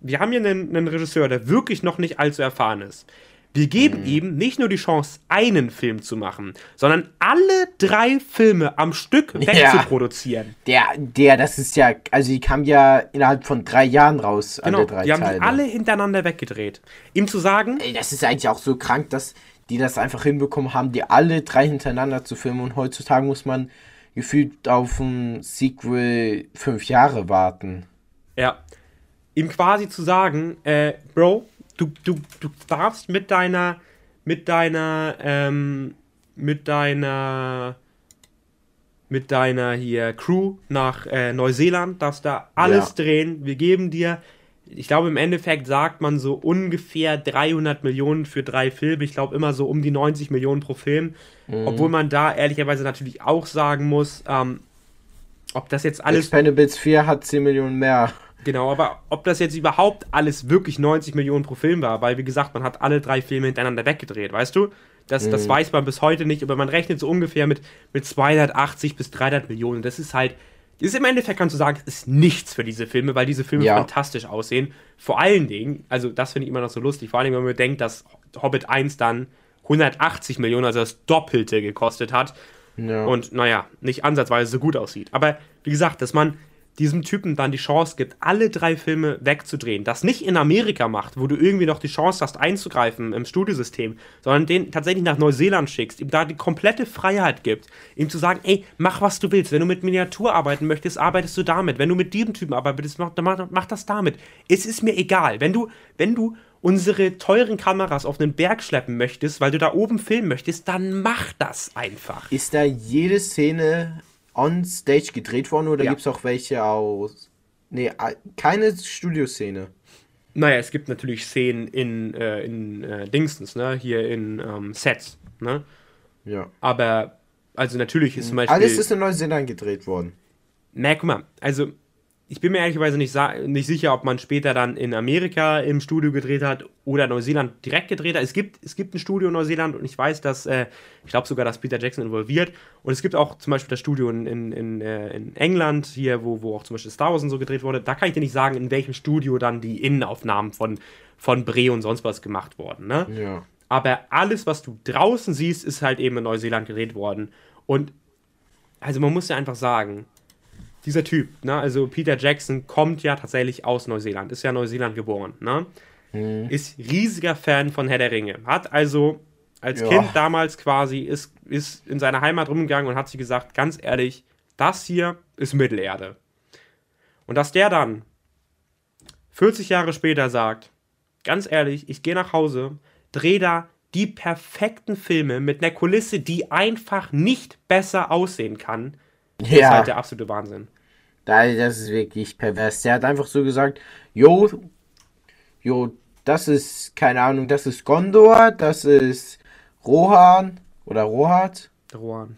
wir haben hier einen, einen Regisseur, der wirklich noch nicht allzu erfahren ist, wir geben mhm. ihm nicht nur die Chance, einen Film zu machen, sondern alle drei Filme am Stück wegzuproduzieren. Ja, der, der, das ist ja, also die kamen ja innerhalb von drei Jahren raus, genau, alle drei die haben Teile. die alle hintereinander weggedreht. Ihm zu sagen... Ey, das ist eigentlich auch so krank, dass die das einfach hinbekommen haben, die alle drei hintereinander zu filmen und heutzutage muss man gefühlt auf ein Sequel fünf Jahre warten. Ja. Ihm quasi zu sagen, äh, Bro, du, du, du darfst mit deiner, mit deiner, ähm, mit deiner, mit deiner hier Crew nach äh, Neuseeland, darfst da alles ja. drehen. Wir geben dir, ich glaube im Endeffekt sagt man so ungefähr 300 Millionen für drei Filme. Ich glaube immer so um die 90 Millionen pro Film. Mhm. Obwohl man da ehrlicherweise natürlich auch sagen muss, ähm, ob das jetzt alles. Expendables 4 hat 10 Millionen mehr. Genau, aber ob das jetzt überhaupt alles wirklich 90 Millionen pro Film war, weil wie gesagt, man hat alle drei Filme hintereinander weggedreht, weißt du? Das, mhm. das weiß man bis heute nicht, aber man rechnet so ungefähr mit, mit 280 bis 300 Millionen. Das ist halt, ist im Endeffekt, kannst du sagen, ist nichts für diese Filme, weil diese Filme ja. fantastisch aussehen. Vor allen Dingen, also das finde ich immer noch so lustig, vor allem, wenn man bedenkt, dass Hobbit 1 dann 180 Millionen, also das Doppelte gekostet hat. Ja. Und naja, nicht ansatzweise so gut aussieht. Aber wie gesagt, dass man diesem Typen dann die Chance gibt, alle drei Filme wegzudrehen. Das nicht in Amerika macht, wo du irgendwie noch die Chance hast, einzugreifen im Studiosystem, sondern den tatsächlich nach Neuseeland schickst, ihm da die komplette Freiheit gibt, ihm zu sagen, ey, mach was du willst. Wenn du mit Miniatur arbeiten möchtest, arbeitest du damit. Wenn du mit diesem Typen arbeitest, mach, mach, mach das damit. Es ist mir egal. Wenn du, wenn du unsere teuren Kameras auf einen Berg schleppen möchtest, weil du da oben filmen möchtest, dann mach das einfach. Ist da jede Szene on Stage gedreht worden oder ja. gibt es auch welche aus. Nee, keine Studioszene. Naja, es gibt natürlich Szenen in, äh, in äh, Dingstens, ne? Hier in ähm, Sets, ne? Ja. Aber, also natürlich ist zum Beispiel. Alles ist in Neuseeland gedreht worden. Na, guck mal, also ich bin mir ehrlicherweise nicht, nicht sicher, ob man später dann in Amerika im Studio gedreht hat oder Neuseeland direkt gedreht hat. Es gibt, es gibt ein Studio in Neuseeland und ich weiß, dass, äh, ich glaube sogar, dass Peter Jackson involviert. Und es gibt auch zum Beispiel das Studio in, in, in, äh, in England, hier, wo, wo auch zum Beispiel Star Wars und so gedreht wurde. Da kann ich dir nicht sagen, in welchem Studio dann die Innenaufnahmen von, von Bre und sonst was gemacht wurden. Ne? Ja. Aber alles, was du draußen siehst, ist halt eben in Neuseeland gedreht worden. Und also man muss ja einfach sagen, dieser Typ, ne, also Peter Jackson kommt ja tatsächlich aus Neuseeland, ist ja Neuseeland geboren, ne? Mhm. Ist riesiger Fan von Herr der Ringe. Hat also als ja. Kind damals quasi, ist, ist in seiner Heimat rumgegangen und hat sich gesagt, ganz ehrlich, das hier ist Mittelerde. Und dass der dann 40 Jahre später sagt, ganz ehrlich, ich gehe nach Hause, drehe da die perfekten Filme mit einer Kulisse, die einfach nicht besser aussehen kann, ja. ist halt der absolute Wahnsinn. Das ist wirklich pervers. Der hat einfach so gesagt, jo, jo, das ist, keine Ahnung, das ist Gondor, das ist Rohan oder Rohat. Rohan.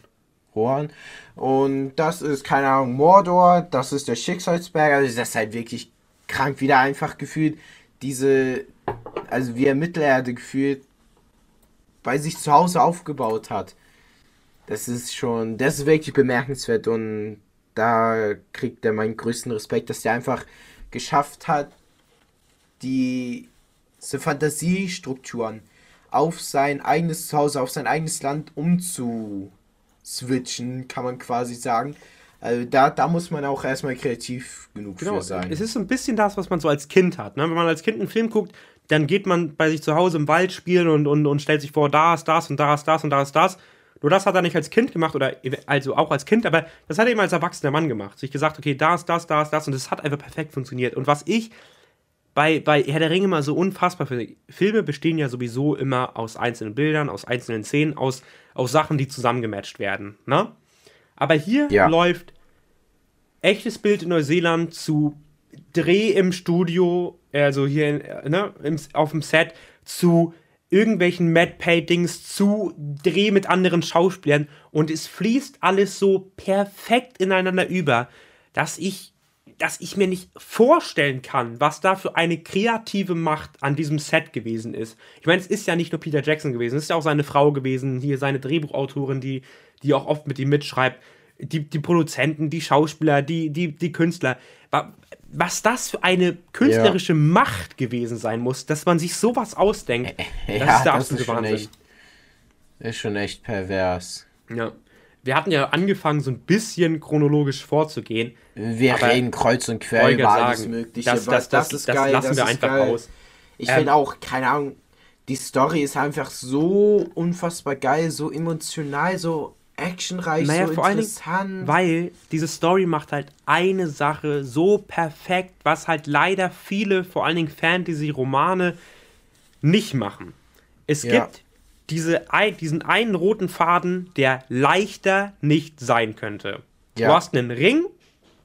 Rohan. Und das ist, keine Ahnung, Mordor, das ist der Schicksalsberg. Also das ist halt wirklich krank, wieder einfach gefühlt diese, also wie er Mittelerde gefühlt bei sich zu Hause aufgebaut hat. Das ist schon, das ist wirklich bemerkenswert und da kriegt er meinen größten Respekt, dass er einfach geschafft hat, die diese Fantasiestrukturen auf sein eigenes Zuhause, auf sein eigenes Land umzuswitchen, kann man quasi sagen. Also da, da muss man auch erstmal kreativ genug genau, für sein. Es ist so ein bisschen das, was man so als Kind hat. Ne? Wenn man als Kind einen Film guckt, dann geht man bei sich zu Hause im Wald spielen und, und, und stellt sich vor, da ist das und da ist das und da ist das. Nur das hat er nicht als Kind gemacht oder also auch als Kind, aber das hat er eben als erwachsener Mann gemacht. Sich gesagt, okay, das, das, das, das und es hat einfach perfekt funktioniert. Und was ich bei, bei Herr der Ringe mal so unfassbar finde, Filme bestehen ja sowieso immer aus einzelnen Bildern, aus einzelnen Szenen, aus, aus Sachen, die zusammengematcht werden. Ne? Aber hier ja. läuft echtes Bild in Neuseeland zu Dreh im Studio, also hier ne, im, auf dem Set, zu irgendwelchen Mad Paintings zu Dreh mit anderen Schauspielern und es fließt alles so perfekt ineinander über, dass ich dass ich mir nicht vorstellen kann, was da für eine kreative Macht an diesem Set gewesen ist. Ich meine, es ist ja nicht nur Peter Jackson gewesen, es ist ja auch seine Frau gewesen, hier seine Drehbuchautorin, die, die auch oft mit ihm mitschreibt, die, die Produzenten, die Schauspieler, die, die, die Künstler was das für eine künstlerische ja. Macht gewesen sein muss, dass man sich sowas ausdenkt. Das ja, ist der absolute Wahnsinn. Echt, ist schon echt pervers. Ja. Wir hatten ja angefangen, so ein bisschen chronologisch vorzugehen. Wir reden kreuz und quer über alles Mögliche. Das, das, das, das, ist geil, lassen wir einfach geil. raus. Ich ähm, finde auch, keine Ahnung, die Story ist einfach so unfassbar geil, so emotional, so actionreich, naja, so vor interessant. Allen Dingen, weil diese Story macht halt eine Sache so perfekt, was halt leider viele, vor allen Dingen Fantasy-Romane, nicht machen. Es ja. gibt diese, diesen einen roten Faden, der leichter nicht sein könnte. Ja. Du hast einen Ring,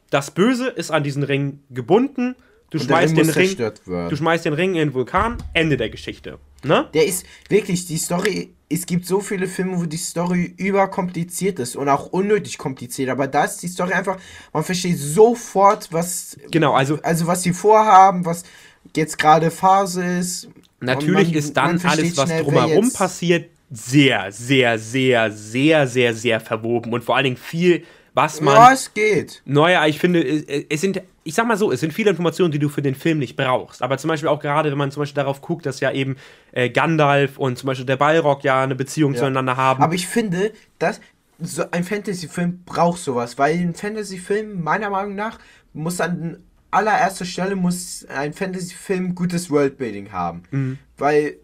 das Böse ist an diesen Ring gebunden, du schmeißt den Ring, du schmeißt den Ring in den Vulkan, Ende der Geschichte. Ne? Der ist wirklich, die Story es gibt so viele Filme, wo die Story überkompliziert ist und auch unnötig kompliziert, aber da ist die Story einfach, man versteht sofort, was genau, also also was sie vorhaben, was jetzt gerade Phase ist. Natürlich man, ist dann alles, was schnell, drumherum passiert, sehr, sehr, sehr, sehr, sehr, sehr verwoben und vor allen Dingen viel was man. Ja, es geht. Naja, ich finde, es sind, ich sag mal so, es sind viele Informationen, die du für den Film nicht brauchst. Aber zum Beispiel auch gerade, wenn man zum Beispiel darauf guckt, dass ja eben äh, Gandalf und zum Beispiel der Balrog ja eine Beziehung ja. zueinander haben. Aber ich finde, dass so ein Fantasy-Film braucht sowas, weil ein Fantasy-Film meiner Meinung nach muss an allererster Stelle muss ein Fantasy-Film gutes Worldbuilding haben. Mhm. Weil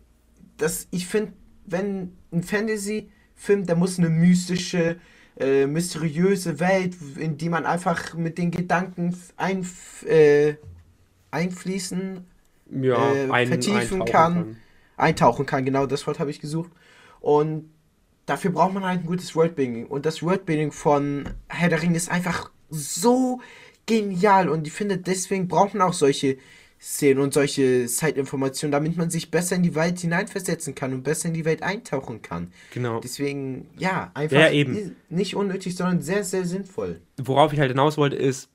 das, ich finde, wenn ein Fantasy-Film, der muss eine mystische äh, mysteriöse Welt, in die man einfach mit den Gedanken ein, äh, einfließen, ja, äh, ein, vertiefen kann, kann, eintauchen kann, genau das Wort habe ich gesucht. Und dafür braucht man halt ein gutes Worldbuilding. Und das Worldbuilding von Herr der Ring ist einfach so genial. Und ich finde, deswegen braucht man auch solche Szenen und solche Zeitinformationen, damit man sich besser in die Welt hineinversetzen kann und besser in die Welt eintauchen kann. Genau. Deswegen, ja, einfach Ja, eben. nicht unnötig, sondern sehr, sehr sinnvoll. Worauf ich halt hinaus wollte, ist,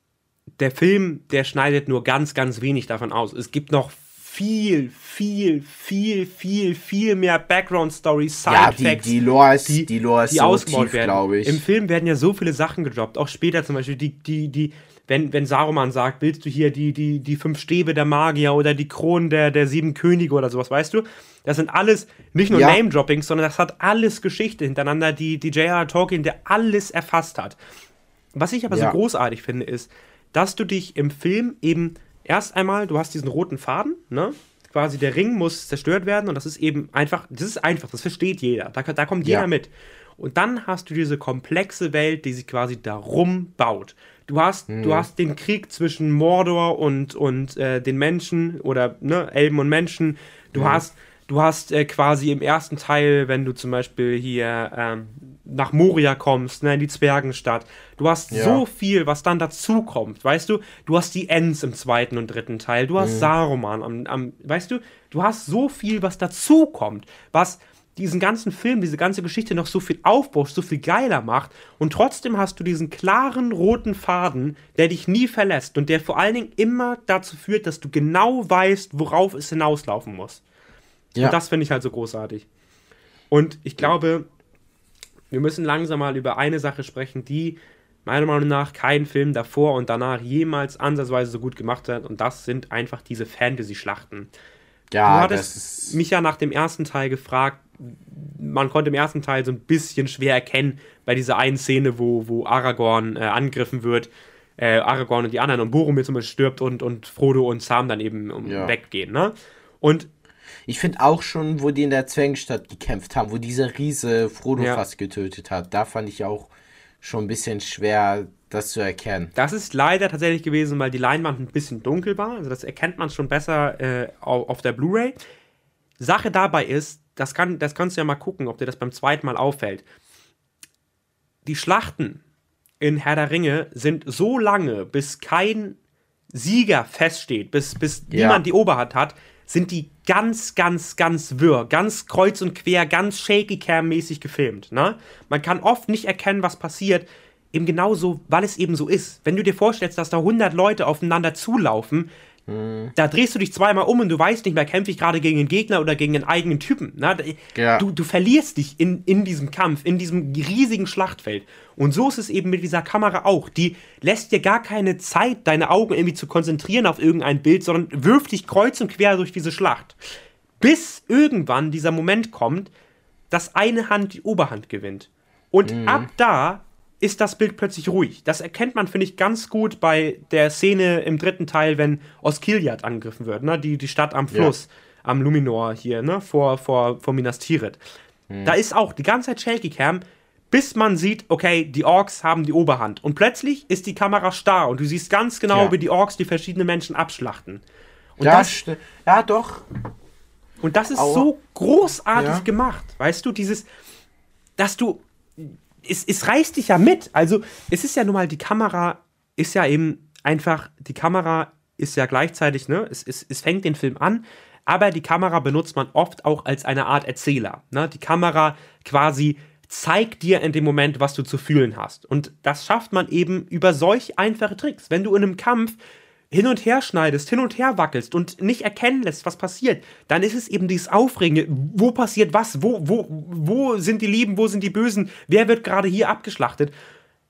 der Film, der schneidet nur ganz, ganz wenig davon aus. Es gibt noch viel, viel, viel, viel, viel mehr Background-Stories, Ja, Side-Facts, die, die Lore ist, die, die Lore ist die so tief, werden. glaube ich. Im Film werden ja so viele Sachen gedroppt, auch später zum Beispiel, die, die, die, wenn, wenn Saruman sagt, willst du hier die, die, die fünf Stäbe der Magier oder die Kronen der, der sieben Könige oder sowas, weißt du? Das sind alles nicht nur Ja. Name-Droppings, sondern das hat alles Geschichte hintereinander, die, die J.R.R. Tolkien, der alles erfasst hat. Was ich aber Ja. so großartig finde, ist, dass du dich im Film eben erst einmal, du hast diesen roten Faden, ne? Quasi der Ring muss zerstört werden und das ist eben einfach, das ist einfach, das versteht jeder. Da, da kommt jeder Ja. mit. Und dann hast du diese komplexe Welt, die sich quasi darum baut. Du hast, Mhm. du hast den Krieg zwischen Mordor und, und äh, den Menschen oder ne, Elben und Menschen. Du Mhm. hast, du hast äh, quasi im ersten Teil, wenn du zum Beispiel hier ähm, nach Moria kommst, ne, in die Zwergenstadt, du hast Ja. so viel, was dann dazu kommt, weißt du? Du hast die Ents im zweiten und dritten Teil, du hast Saruman am, am, weißt du? Du hast so viel, was dazu kommt, was diesen ganzen Film, diese ganze Geschichte noch so viel aufbaust, so viel geiler macht und trotzdem hast du diesen klaren roten Faden, der dich nie verlässt und der vor allen Dingen immer dazu führt, dass du genau weißt, worauf es hinauslaufen muss. Ja. Und das finde ich halt so großartig. Und ich glaube, wir müssen langsam mal über eine Sache sprechen, die meiner Meinung nach kein Film davor und danach jemals ansatzweise so gut gemacht hat. Und das sind einfach diese Fantasy-Schlachten. ja, du das hattest mich ja nach dem ersten Teil gefragt, man konnte im ersten Teil so ein bisschen schwer erkennen, bei dieser einen Szene, wo, wo Aragorn äh, angegriffen wird, äh, Aragorn und die anderen und Boromir zum Beispiel stirbt und, und Frodo und Sam dann eben um, Ja. weggehen, ne? Und Ich finde auch schon, wo die in der Zwergenstadt gekämpft haben, wo dieser Riese Frodo Ja. fast getötet hat, da fand ich auch schon ein bisschen schwer, das zu erkennen. Das ist leider tatsächlich gewesen, weil die Leinwand ein bisschen dunkel war. Also das erkennt man schon besser äh, au- auf der Blu-ray. Sache dabei ist, das, kann, das kannst du ja mal gucken, ob dir das beim zweiten Mal auffällt. Die Schlachten in Herr der Ringe sind so lange, bis kein Sieger feststeht, bis, bis Ja. niemand die Oberhand hat, sind die ganz, ganz, ganz wirr, ganz kreuz und quer, ganz shaky cam-mäßig gefilmt. Ne? Man kann oft nicht erkennen, was passiert, eben genauso, weil es eben so ist. Wenn du dir vorstellst, dass da 100 Leute aufeinander zulaufen, da drehst du dich zweimal um und du weißt nicht mehr, kämpfe ich gerade gegen einen Gegner oder gegen einen eigenen Typen. Na, da- Ja. du, du verlierst dich in, in diesem Kampf, in diesem riesigen Schlachtfeld. Und so ist es eben mit dieser Kamera auch. Die lässt dir gar keine Zeit, deine Augen irgendwie zu konzentrieren auf irgendein Bild, sondern wirft dich kreuz und quer durch diese Schlacht. Bis irgendwann dieser Moment kommt, dass eine Hand die Oberhand gewinnt. Und ab da ist das Bild plötzlich ruhig. Das erkennt man, finde ich, ganz gut bei der Szene im dritten Teil, wenn Osgiliath angegriffen wird, ne? die, die Stadt am Fluss, am Luminor hier, ne? vor, vor, vor Minas Tirith. Da ist auch die ganze Zeit Shaky Cam, bis man sieht, okay, die Orks haben die Oberhand. Und plötzlich ist die Kamera starr und du siehst ganz genau, Ja. wie die Orks die verschiedenen Menschen abschlachten. Und ja, das, st- ja, doch. und das ist Aua. so großartig Ja. gemacht, weißt du, dieses, dass du, es, es reißt dich ja mit. Also es ist ja nun mal, die Kamera ist ja eben einfach, die Kamera ist ja gleichzeitig, ne, es, es, es fängt den Film an, aber die Kamera benutzt man oft auch als eine Art Erzähler. Ne? Die Kamera quasi zeigt dir in dem Moment, was du zu fühlen hast. Und das schafft man eben über solch einfache Tricks. Wenn du in einem Kampf hin und her schneidest, hin und her wackelst und nicht erkennen lässt, was passiert, dann ist es eben dieses Aufregende, wo passiert was, wo, wo, wo sind die Lieben, wo sind die Bösen, wer wird gerade hier abgeschlachtet.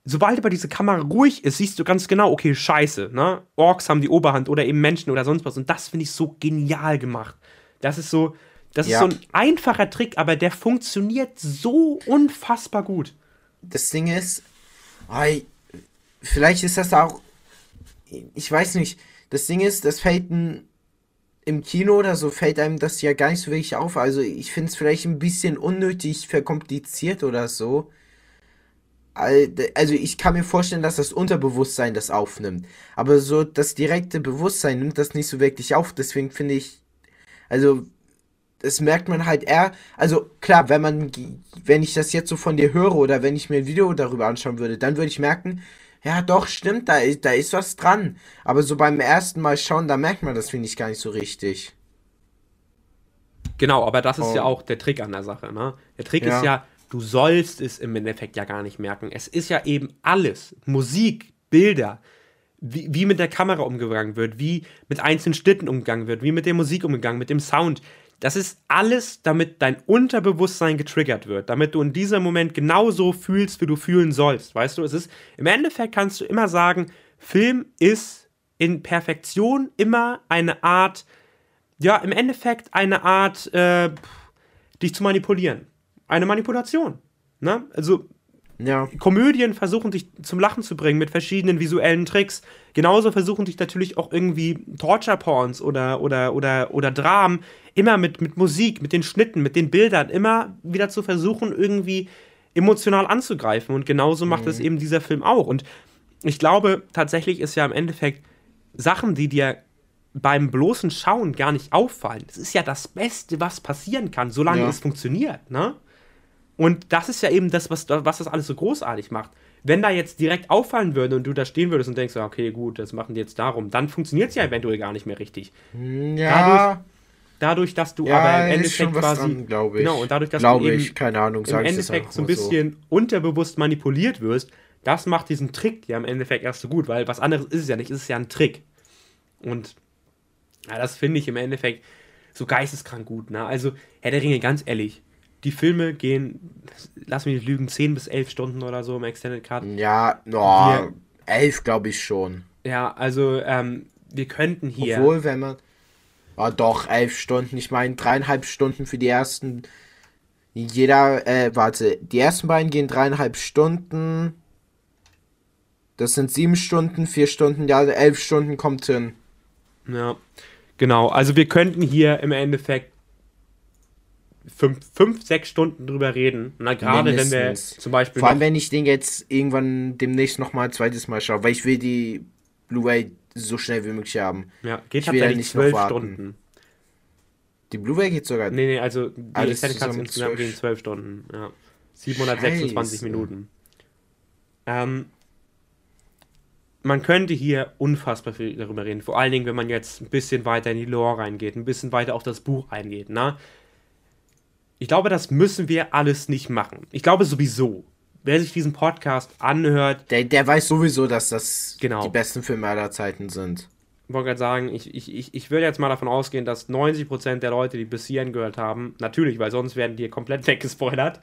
Sobald aber diese Kamera ruhig ist, siehst du ganz genau, okay, scheiße, ne? Orks haben die Oberhand oder eben Menschen oder sonst was. Und das finde ich so genial gemacht. Das ist so, das Ja. ist so ein einfacher Trick, aber der funktioniert so unfassbar gut. Das Ding ist, ei, vielleicht ist das auch, ich weiß nicht, das Ding ist, das fällt ein, im Kino oder so fällt einem das ja gar nicht so wirklich auf. Also ich finde es vielleicht ein bisschen unnötig verkompliziert oder so. Al- Also ich kann mir vorstellen, dass das Unterbewusstsein das aufnimmt. Aber so das direkte Bewusstsein nimmt das nicht so wirklich auf. Deswegen finde ich, also das merkt man halt eher. Also klar, wenn man, wenn ich das jetzt so von dir höre oder wenn ich mir ein Video darüber anschauen würde, dann würde ich merken, ja doch, stimmt, da ist, da ist was dran. Aber so beim ersten Mal schauen, da merkt man das, finde ich, gar nicht so richtig. Genau, aber das ist oh. ja auch der Trick an der Sache. Ne? Der Trick ja. ist ja, du sollst es im Endeffekt ja gar nicht merken. Es ist ja eben alles. Musik, Bilder, wie, wie mit der Kamera umgegangen wird, wie mit einzelnen Schnitten umgegangen wird, wie mit der Musik umgegangen, mit dem Sound. Das ist alles, damit dein Unterbewusstsein getriggert wird, damit du in diesem Moment genauso fühlst, wie du fühlen sollst. Weißt du, es ist im Endeffekt kannst du immer sagen, Film ist in Perfektion immer eine Art, ja, im Endeffekt eine Art, äh, dich zu manipulieren. Eine Manipulation. Ne? Also ja. Komödien versuchen dich zum Lachen zu bringen mit verschiedenen visuellen Tricks. Genauso versuchen dich natürlich auch irgendwie Torture-Porns oder, oder, oder, oder Dramen immer mit, mit Musik, mit den Schnitten, mit den Bildern, immer wieder zu versuchen, irgendwie emotional anzugreifen. Und genauso macht mhm. es eben dieser Film auch. Und ich glaube, tatsächlich ist ja im Endeffekt Sachen, die dir beim bloßen Schauen gar nicht auffallen. Das ist ja das Beste, was passieren kann, solange ja. es funktioniert, ne? Und das ist ja eben das, was, was das alles so großartig macht. Wenn da jetzt direkt auffallen würde und du da stehen würdest und denkst, okay, gut, das machen die jetzt darum, dann funktioniert es ja eventuell gar nicht mehr richtig. Hm, ja. Dadurch, dadurch dass du ja, aber im Endeffekt quasi. Dran, glaube ich. Genau, und dadurch, dass glaube du eben ich, keine Ahnung, im Endeffekt so ein bisschen so. unterbewusst manipuliert wirst, das macht diesen Trick ja im Endeffekt erst so gut, weil was anderes ist es ja nicht, es ist ja ein Trick. Und ja, das finde ich im Endeffekt so geisteskrank gut. Ne? Also, Herr der Ringe, ganz ehrlich, die Filme gehen, lass mich nicht lügen, 10 bis 11 Stunden oder so im Extended Cut. Ja, no, 11 glaube ich schon. Ja, also ähm, wir könnten hier. Obwohl, wenn man. Oh, doch, 11 Stunden. Ich meine, dreieinhalb Stunden für die ersten. Jeder, äh, warte, die ersten beiden gehen dreieinhalb Stunden. Das sind sieben Stunden, vier Stunden, ja, elf Stunden kommt hin. Ja, genau. Also wir könnten hier im Endeffekt fünf, fünf, sechs Stunden drüber reden. Na, gerade wenn wir zum Beispiel. Vor allem, wenn ich den jetzt irgendwann demnächst nochmal ein zweites Mal schaue, weil ich will die Blu-ray so schnell wie möglich haben. Ja, geht ich will ja nicht zwölf Stunden. Die Blu-ray geht sogar. Nee, nee, also die ah, Extended insgesamt gehen zwölf Stunden. Ja. 726 Scheiße. Minuten. Ähm, man könnte hier unfassbar viel darüber reden. Vor allen Dingen, wenn man jetzt ein bisschen weiter in die Lore reingeht, ein bisschen weiter auf das Buch eingeht. Na? Ich glaube, das müssen wir alles nicht machen. Ich glaube sowieso, wer sich diesen Podcast anhört. Der, der weiß sowieso, dass das genau. die besten Filme aller Zeiten sind. Ich wollte gerade sagen, ich, ich, ich, ich würde jetzt mal davon ausgehen, dass 90% der Leute, die bis hierhin gehört haben, natürlich, weil sonst werden die komplett weggespoilert,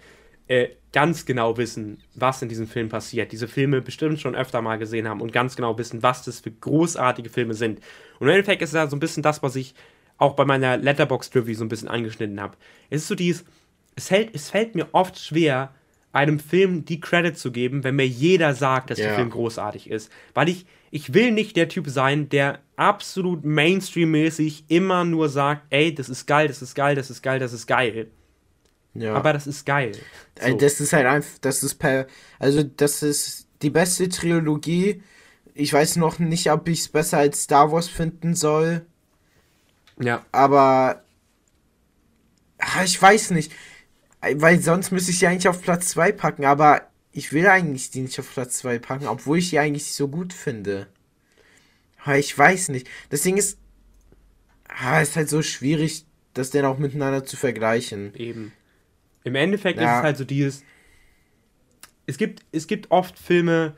äh, ganz genau wissen, was in diesem Film passiert. Diese Filme bestimmt schon öfter mal gesehen haben und ganz genau wissen, was das für großartige Filme sind. Und im Endeffekt ist das so ein bisschen das, was ich auch bei meiner Letterbox Review so ein bisschen angeschnitten habe. Es ist so dies, es, hält, es fällt mir oft schwer, einem Film die Credit zu geben, wenn mir jeder sagt, dass yeah. der Film großartig ist. Weil ich, ich will nicht der Typ sein, der absolut Mainstream-mäßig immer nur sagt, ey, das ist geil, das ist geil, das ist geil, das ist geil. Ja. Aber das ist geil. So. Das ist halt einfach, das ist per, also das ist die beste Trilogie. Ich weiß noch nicht, ob ich es besser als Star Wars finden soll. Ja. Aber ach, ich weiß nicht. Weil sonst müsste ich die eigentlich auf Platz 2 packen, aber ich will eigentlich die nicht auf Platz 2 packen, obwohl ich die eigentlich so gut finde. Aber ich weiß nicht. Deswegen ist. Ah, ist halt so schwierig, das denn auch miteinander zu vergleichen. Eben. Im Endeffekt ja. ist es halt so dieses. Es gibt, es gibt oft Filme,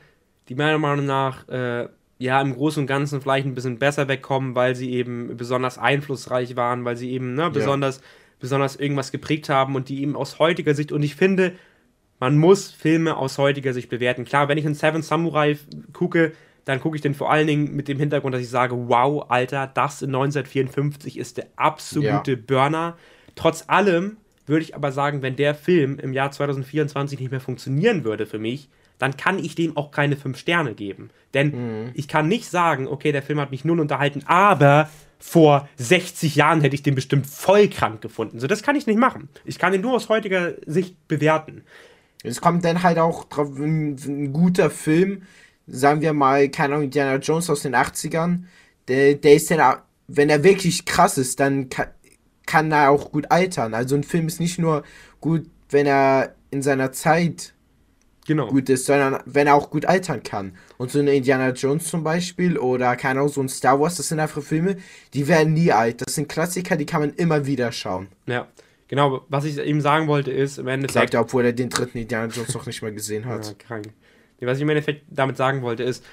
die meiner Meinung nach äh, ja im Großen und Ganzen vielleicht ein bisschen besser wegkommen, weil sie eben besonders einflussreich waren, weil sie eben ne, besonders, ja. besonders irgendwas geprägt haben und die eben aus heutiger Sicht, und ich finde, man muss Filme aus heutiger Sicht bewerten. Klar, wenn ich in Seven Samurai gucke, dann gucke ich den vor allen Dingen mit dem Hintergrund, dass ich sage, wow, Alter, das in 1954 ist der absolute ja. Burner. Trotz allem würde ich aber sagen, wenn der Film im Jahr 2024 nicht mehr funktionieren würde für mich, dann kann ich dem auch keine fünf Sterne geben. Denn mhm. ich kann nicht sagen, okay, der Film hat mich null unterhalten, aber vor 60 Jahren hätte ich den bestimmt voll krank gefunden. So, das kann ich nicht machen. Ich kann ihn nur aus heutiger Sicht bewerten. Es kommt dann halt auch drauf, ein, ein guter Film, sagen wir mal, keine Ahnung, Indiana Jones aus den 80ern, der, der ist dann, wenn er wirklich krass ist, dann kann, kann er auch gut altern. Also ein Film ist nicht nur gut, wenn er in seiner Zeit genau. gut ist, sondern wenn er auch gut altern kann. Und so eine Indiana Jones zum Beispiel oder keine Ahnung, so ein Star Wars, das sind einfach Filme, die werden nie alt. Das sind Klassiker, die kann man immer wieder schauen. Ja. Genau, was ich eben sagen wollte ist, im Endeffekt. Sagt er, obwohl er den dritten Indiana Jones noch nicht mal gesehen hat. Ja, krank. Was ich im Endeffekt damit sagen wollte ist,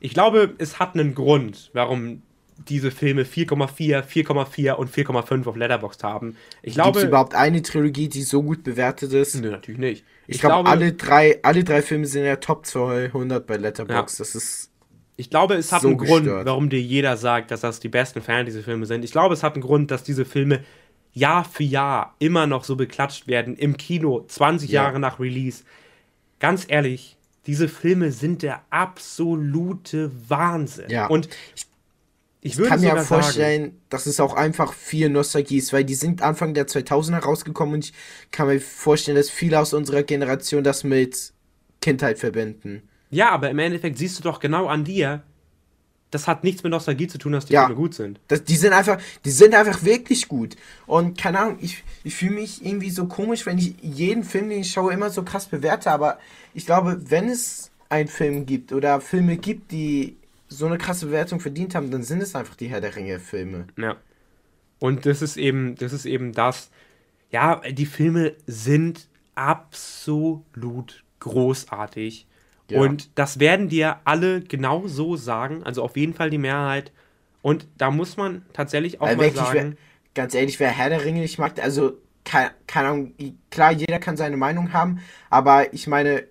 ich glaube, es hat einen Grund, warum diese Filme 4,4, 4,4 und 4,5 auf Letterboxd haben. Ich glaube. Gibt es überhaupt eine Trilogie, die so gut bewertet ist? Nö, natürlich nicht. Ich, ich glaube, alle drei, alle drei Filme sind ja Top 200 bei Letterboxd. Ja. Das ist. Ich glaube, es hat so einen Grund, warum dir jeder sagt, dass das die besten Fantasy-Filme sind. Ich glaube, es hat einen Grund, dass diese Filme Jahr für Jahr immer noch so beklatscht werden im Kino, 20 ja. Jahre nach Release. Ganz ehrlich, diese Filme sind der absolute Wahnsinn. Ja. Und ich ich, ich kann mir vorstellen, sagen, dass es auch einfach viel Nostalgie ist, weil die sind Anfang der 2000er rausgekommen und ich kann mir vorstellen, dass viele aus unserer Generation das mit Kindheit verbinden. Ja, aber im Endeffekt siehst du doch genau an dir, das hat nichts mit Nostalgie zu tun, dass die ja, Filme gut sind. Das, die sind einfach, die sind einfach wirklich gut. Und keine Ahnung, ich, ich fühle mich irgendwie so komisch, wenn ich jeden Film, den ich schaue, immer so krass bewerte. Aber ich glaube, wenn es einen Film gibt oder Filme gibt, die so eine krasse Bewertung verdient haben, dann sind es einfach die Herr der Ringe-Filme. Ja. Und das ist eben, das ist eben das. Ja, die Filme sind absolut großartig. Ja. Und das werden dir alle genau so sagen, also auf jeden Fall die Mehrheit. Und da muss man tatsächlich auch Weil mal sagen. Wer, ganz ehrlich, wer Herr der Ringe nicht mag, also keine, keine Ahnung, klar, jeder kann seine Meinung haben, aber ich meine,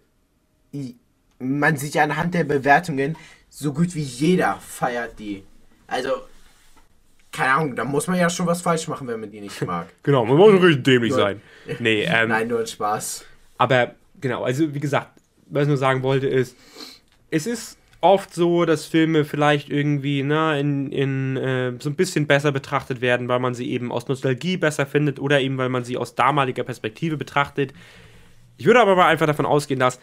man sieht ja anhand der Bewertungen, so gut wie jeder feiert die. Also, keine Ahnung, da muss man ja schon was falsch machen, wenn man die nicht mag. genau, man muss richtig dämlich nur, sein. Nee, ähm, Nein, nur ein Spaß. Aber, genau, also wie gesagt, was ich nur sagen wollte ist, es ist oft so, dass Filme vielleicht irgendwie na, ne, in, in äh, so ein bisschen besser betrachtet werden, weil man sie eben aus Nostalgie besser findet oder eben weil man sie aus damaliger Perspektive betrachtet. Ich würde aber mal einfach davon ausgehen, dass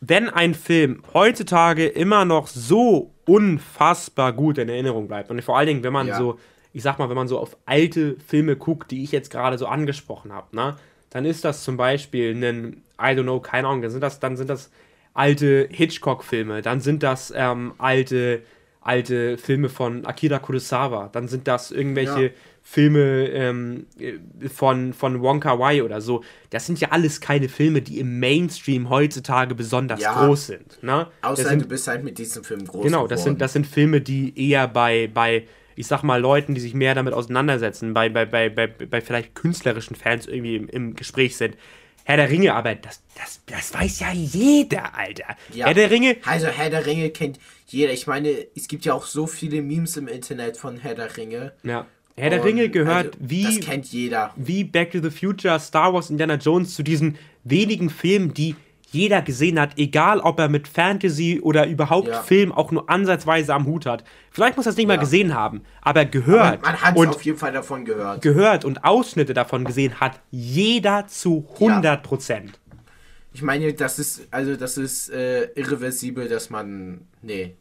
wenn ein Film heutzutage immer noch so unfassbar gut in Erinnerung bleibt und vor allen Dingen, wenn man ja. so, ich sag mal, wenn man so auf alte Filme guckt, die ich jetzt gerade so angesprochen habe, ne, dann ist das zum Beispiel ein, I don't know, keine Ahnung, dann sind das, dann sind das alte Hitchcock-Filme, dann sind das ähm, alte, alte Filme von Akira Kurosawa, dann sind das irgendwelche ja. Filme ähm, von, von Wonka Wai oder so. Das sind ja alles keine Filme, die im Mainstream heutzutage besonders ja. groß sind. Ne? Außer sind, du bist halt mit diesem Film groß Genau, das sind, das sind Filme, die eher bei, bei, ich sag mal, Leuten, die sich mehr damit auseinandersetzen, bei, bei, bei, bei, bei vielleicht künstlerischen Fans irgendwie im, im Gespräch sind. Herr der Ringe, aber das, das, das weiß ja jeder, Alter. Ja. Herr der Ringe. Also Herr der Ringe kennt jeder. Ich meine, es gibt ja auch so viele Memes im Internet von Herr der Ringe. Ja. Herr der Ringe gehört also, wie, das kennt jeder. wie Back to the Future, Star Wars, Indiana Jones zu diesen wenigen Filmen, die jeder gesehen hat, egal ob er mit Fantasy oder überhaupt ja. Film auch nur ansatzweise am Hut hat. Vielleicht muss er es nicht ja. mal gesehen haben, aber gehört. Aber man hat auf jeden Fall davon gehört. Gehört und Ausschnitte davon gesehen hat jeder zu 100 Prozent. Ja. Ich meine, das ist, also das ist äh, irreversibel, dass man, nee,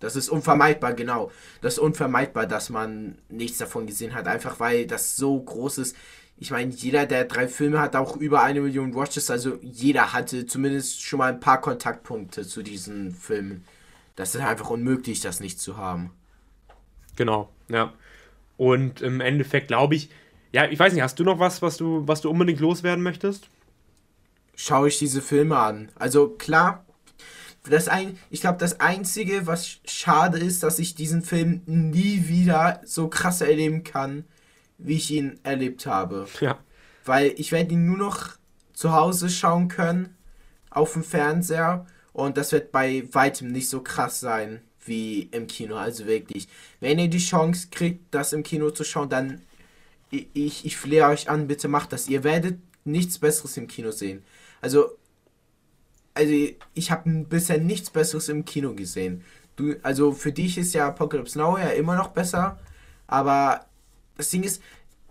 das ist unvermeidbar, genau. Das ist unvermeidbar, dass man nichts davon gesehen hat, einfach weil das so groß ist. Ich meine, jeder der drei Filme hat auch über eine Million Watches, also jeder hatte zumindest schon mal ein paar Kontaktpunkte zu diesen Filmen. Das ist einfach unmöglich, das nicht zu haben. Genau, ja. Und im Endeffekt glaube ich, ja, ich weiß nicht, hast du noch was, was du, was du unbedingt loswerden möchtest? Schaue ich diese Filme an. Also klar, das ein, ich glaube, das Einzige, was schade ist, dass ich diesen Film nie wieder so krass erleben kann, wie ich ihn erlebt habe. Ja. Weil ich werde ihn nur noch zu Hause schauen können, auf dem Fernseher. Und das wird bei weitem nicht so krass sein wie im Kino. Also wirklich, wenn ihr die Chance kriegt, das im Kino zu schauen, dann ich, ich flehe euch an, bitte macht das. Ihr werdet nichts Besseres im Kino sehen. Also also ich habe bisher nichts Besseres im Kino gesehen. Du, also für dich ist ja Apocalypse Now ja immer noch besser, aber das Ding ist,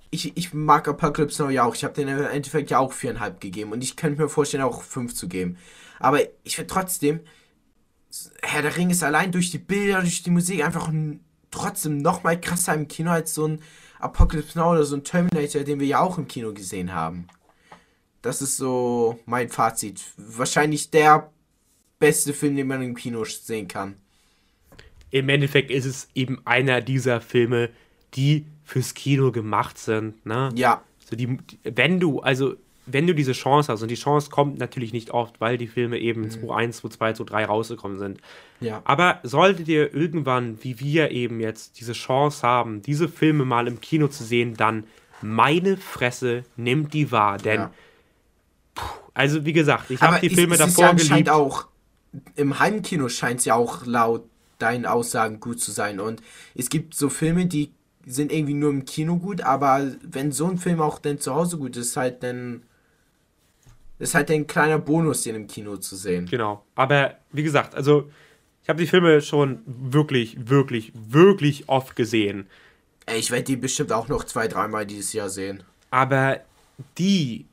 ich, ich mag Apocalypse Now ja auch. Ich habe den im Endeffekt ja auch viereinhalb gegeben und ich könnte mir vorstellen, auch fünf zu geben. Aber ich finde trotzdem, Herr der Ring ist allein durch die Bilder, durch die Musik einfach trotzdem noch mal krasser im Kino als so ein Apocalypse Now oder so ein Terminator, den wir ja auch im Kino gesehen haben. Das ist so mein Fazit. Wahrscheinlich der beste Film, den man im Kino sehen kann. Im Endeffekt ist es eben einer dieser Filme, die fürs Kino gemacht sind. Ne? Ja. So die, wenn du, also wenn du diese Chance hast, und die Chance kommt natürlich nicht oft, weil die Filme eben mhm. 2001, 2002, 2003 rausgekommen sind. Ja. Aber solltet ihr irgendwann, wie wir eben jetzt, diese Chance haben, diese Filme mal im Kino zu sehen, dann meine Fresse, nimmt die wahr. Denn, ja. Also wie gesagt, ich habe die ist, Filme ist davor ja geliebt. auch, im Heimkino scheint es ja auch laut deinen Aussagen gut zu sein. Und es gibt so Filme, die sind irgendwie nur im Kino gut, aber wenn so ein Film auch dann zu Hause gut ist, halt dann ist halt ein kleiner Bonus, den im Kino zu sehen. Genau. Aber wie gesagt, also ich habe die Filme schon wirklich, wirklich, wirklich oft gesehen. Ich werde die bestimmt auch noch zwei, dreimal dieses Jahr sehen. Aber die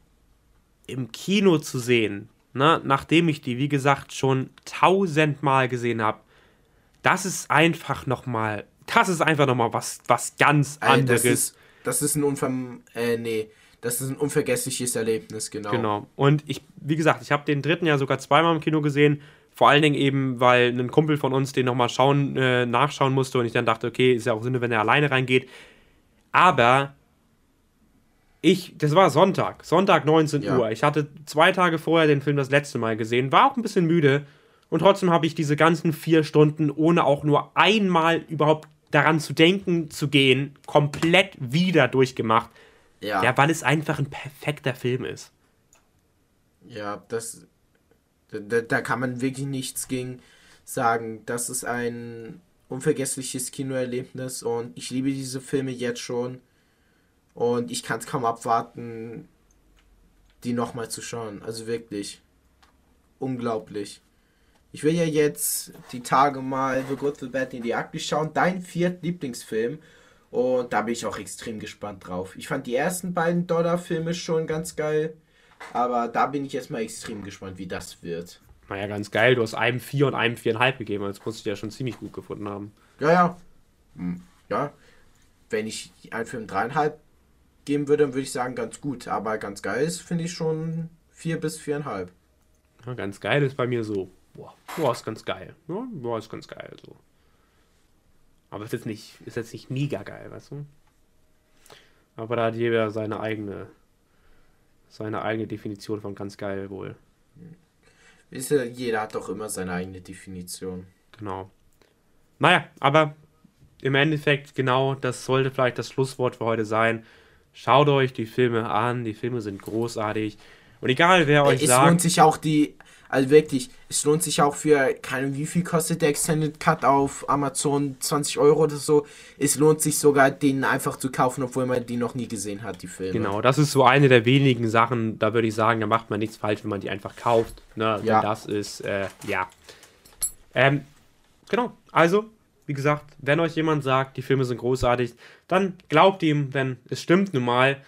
im Kino zu sehen, ne, nachdem ich die, wie gesagt, schon tausendmal gesehen habe, das ist einfach nochmal, das ist einfach nochmal was, was ganz anderes. Das ist, das ist ein Unver... Äh, nee das ist ein unvergessliches Erlebnis, genau. Genau. Und ich, wie gesagt, ich habe den dritten ja sogar zweimal im Kino gesehen. Vor allen Dingen eben, weil ein Kumpel von uns den nochmal schauen, äh, nachschauen musste und ich dann dachte, okay, ist ja auch Sinn, wenn er alleine reingeht. Aber ich, das war Sonntag, Sonntag 19 ja. Uhr. Ich hatte zwei Tage vorher den Film das letzte Mal gesehen, war auch ein bisschen müde und trotzdem habe ich diese ganzen vier Stunden, ohne auch nur einmal überhaupt daran zu denken zu gehen, komplett wieder durchgemacht. Ja. Ja, weil es einfach ein perfekter Film ist. Ja, das. Da, da kann man wirklich nichts gegen sagen. Das ist ein unvergessliches Kinoerlebnis und ich liebe diese Filme jetzt schon. Und ich kann es kaum abwarten, die nochmal zu schauen. Also wirklich. Unglaublich. Ich will ja jetzt die Tage mal The Good, The Bad in die Akte schauen. Dein viert Lieblingsfilm. Und da bin ich auch extrem gespannt drauf. Ich fand die ersten beiden Dollar-Filme schon ganz geil. Aber da bin ich jetzt mal extrem gespannt, wie das wird. Naja, ganz geil. Du hast einem 4 und einem 4,5 gegeben. Das musst du ja schon ziemlich gut gefunden haben. Ja, ja. Hm, ja. Wenn ich einen Film 3,5 geben würde, dann würde ich sagen, ganz gut. Aber ganz geil ist, finde ich schon 4 bis 4,5. Ja, ganz geil ist bei mir so. Boah, boah ist ganz geil. Ja, boah, ist ganz geil. So. Aber ist jetzt nicht, ist jetzt nicht mega geil, weißt du? Aber da hat jeder seine eigene, seine eigene Definition von ganz geil wohl. Ist ja, jeder hat doch immer seine eigene Definition. Genau. Naja, aber im Endeffekt, genau, das sollte vielleicht das Schlusswort für heute sein. Schaut euch die Filme an, die Filme sind großartig. Und egal wer euch es sagt. Es lohnt sich auch die also wirklich, es lohnt sich auch für, keine wie viel kostet der Extended Cut auf Amazon? 20 Euro oder so. Es lohnt sich sogar, den einfach zu kaufen, obwohl man die noch nie gesehen hat, die Filme. Genau, das ist so eine der wenigen Sachen, da würde ich sagen, da macht man nichts falsch, wenn man die einfach kauft. Ne? Ja. das ist, äh, ja. Ähm, genau, also, wie gesagt, wenn euch jemand sagt, die Filme sind großartig, dann glaubt ihm, denn es stimmt nun mal.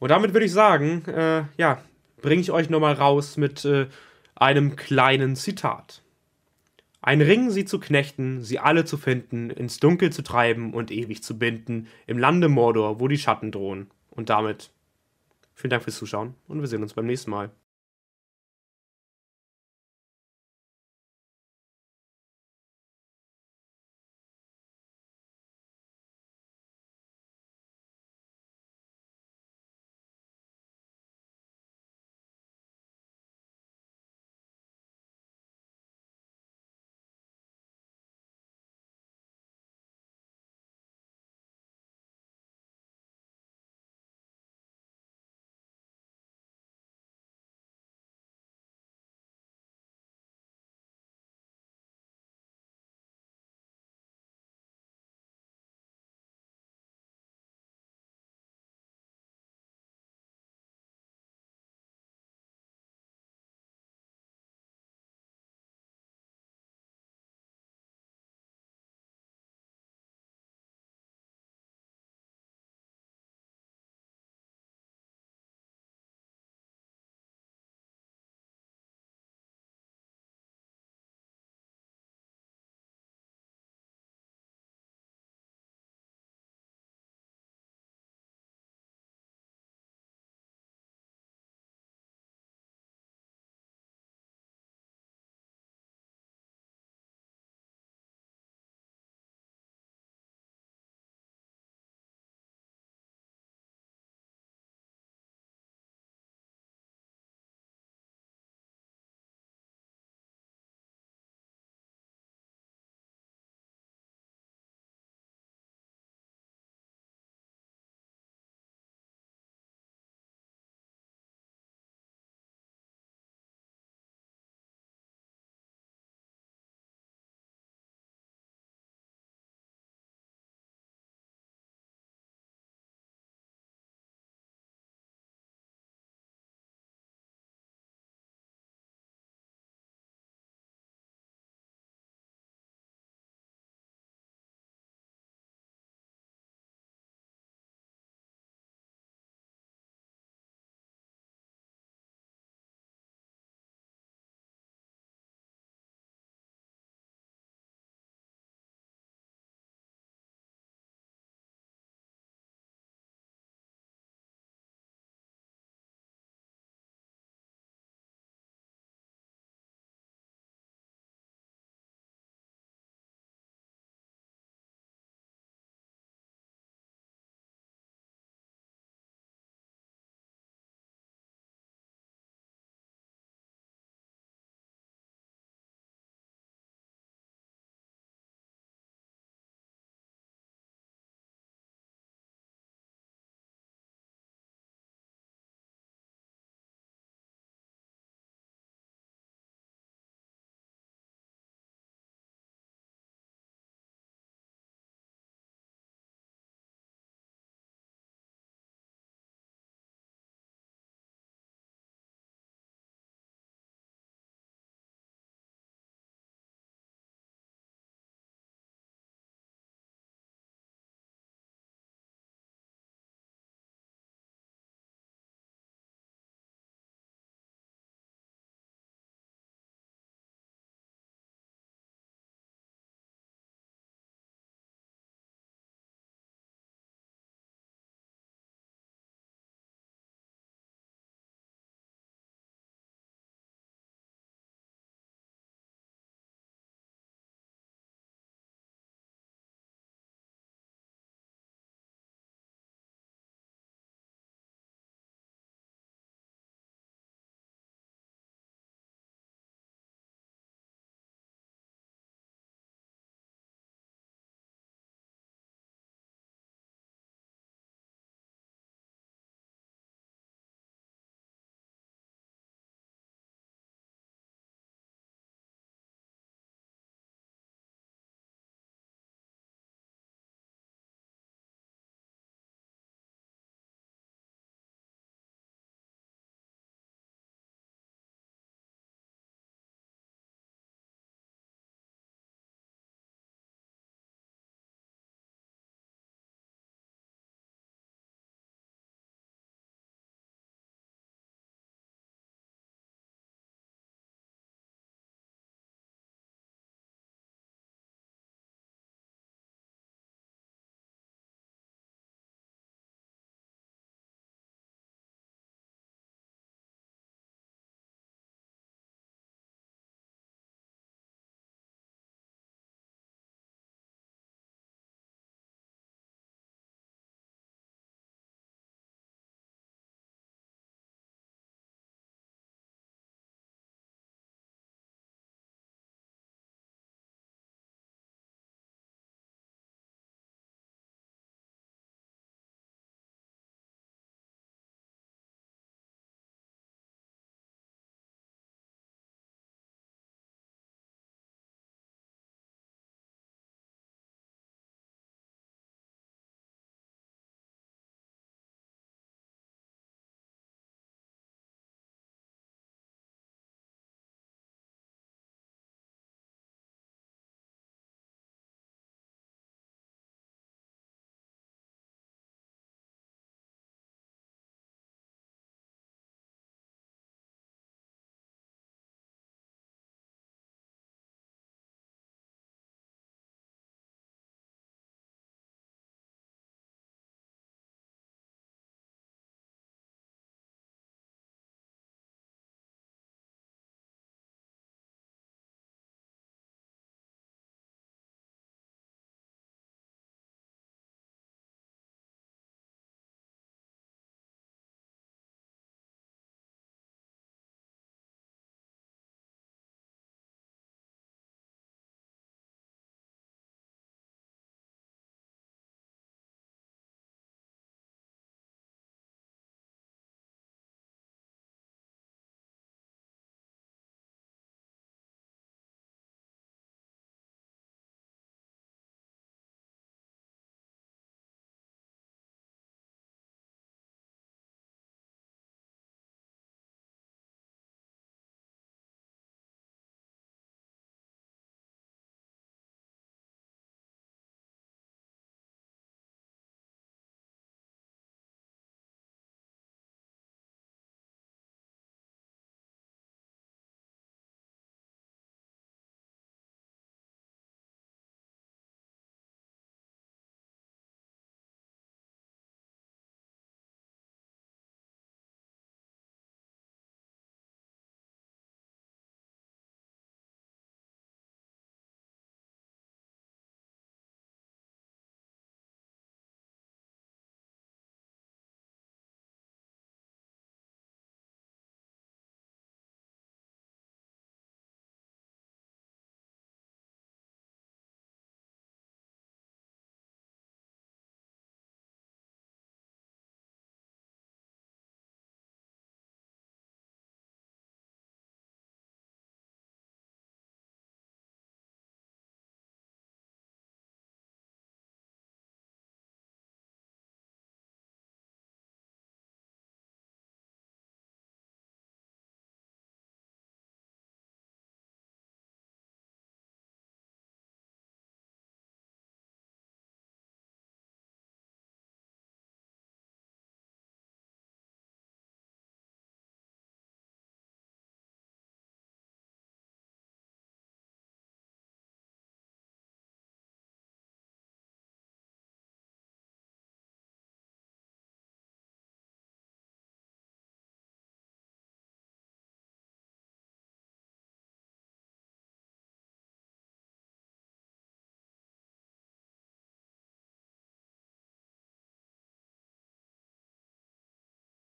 Und damit würde ich sagen, äh, ja, bringe ich euch nochmal raus mit äh, einem kleinen Zitat. Ein Ring sie zu knechten, sie alle zu finden, ins Dunkel zu treiben und ewig zu binden, im Lande Mordor, wo die Schatten drohen. Und damit vielen Dank fürs Zuschauen und wir sehen uns beim nächsten Mal.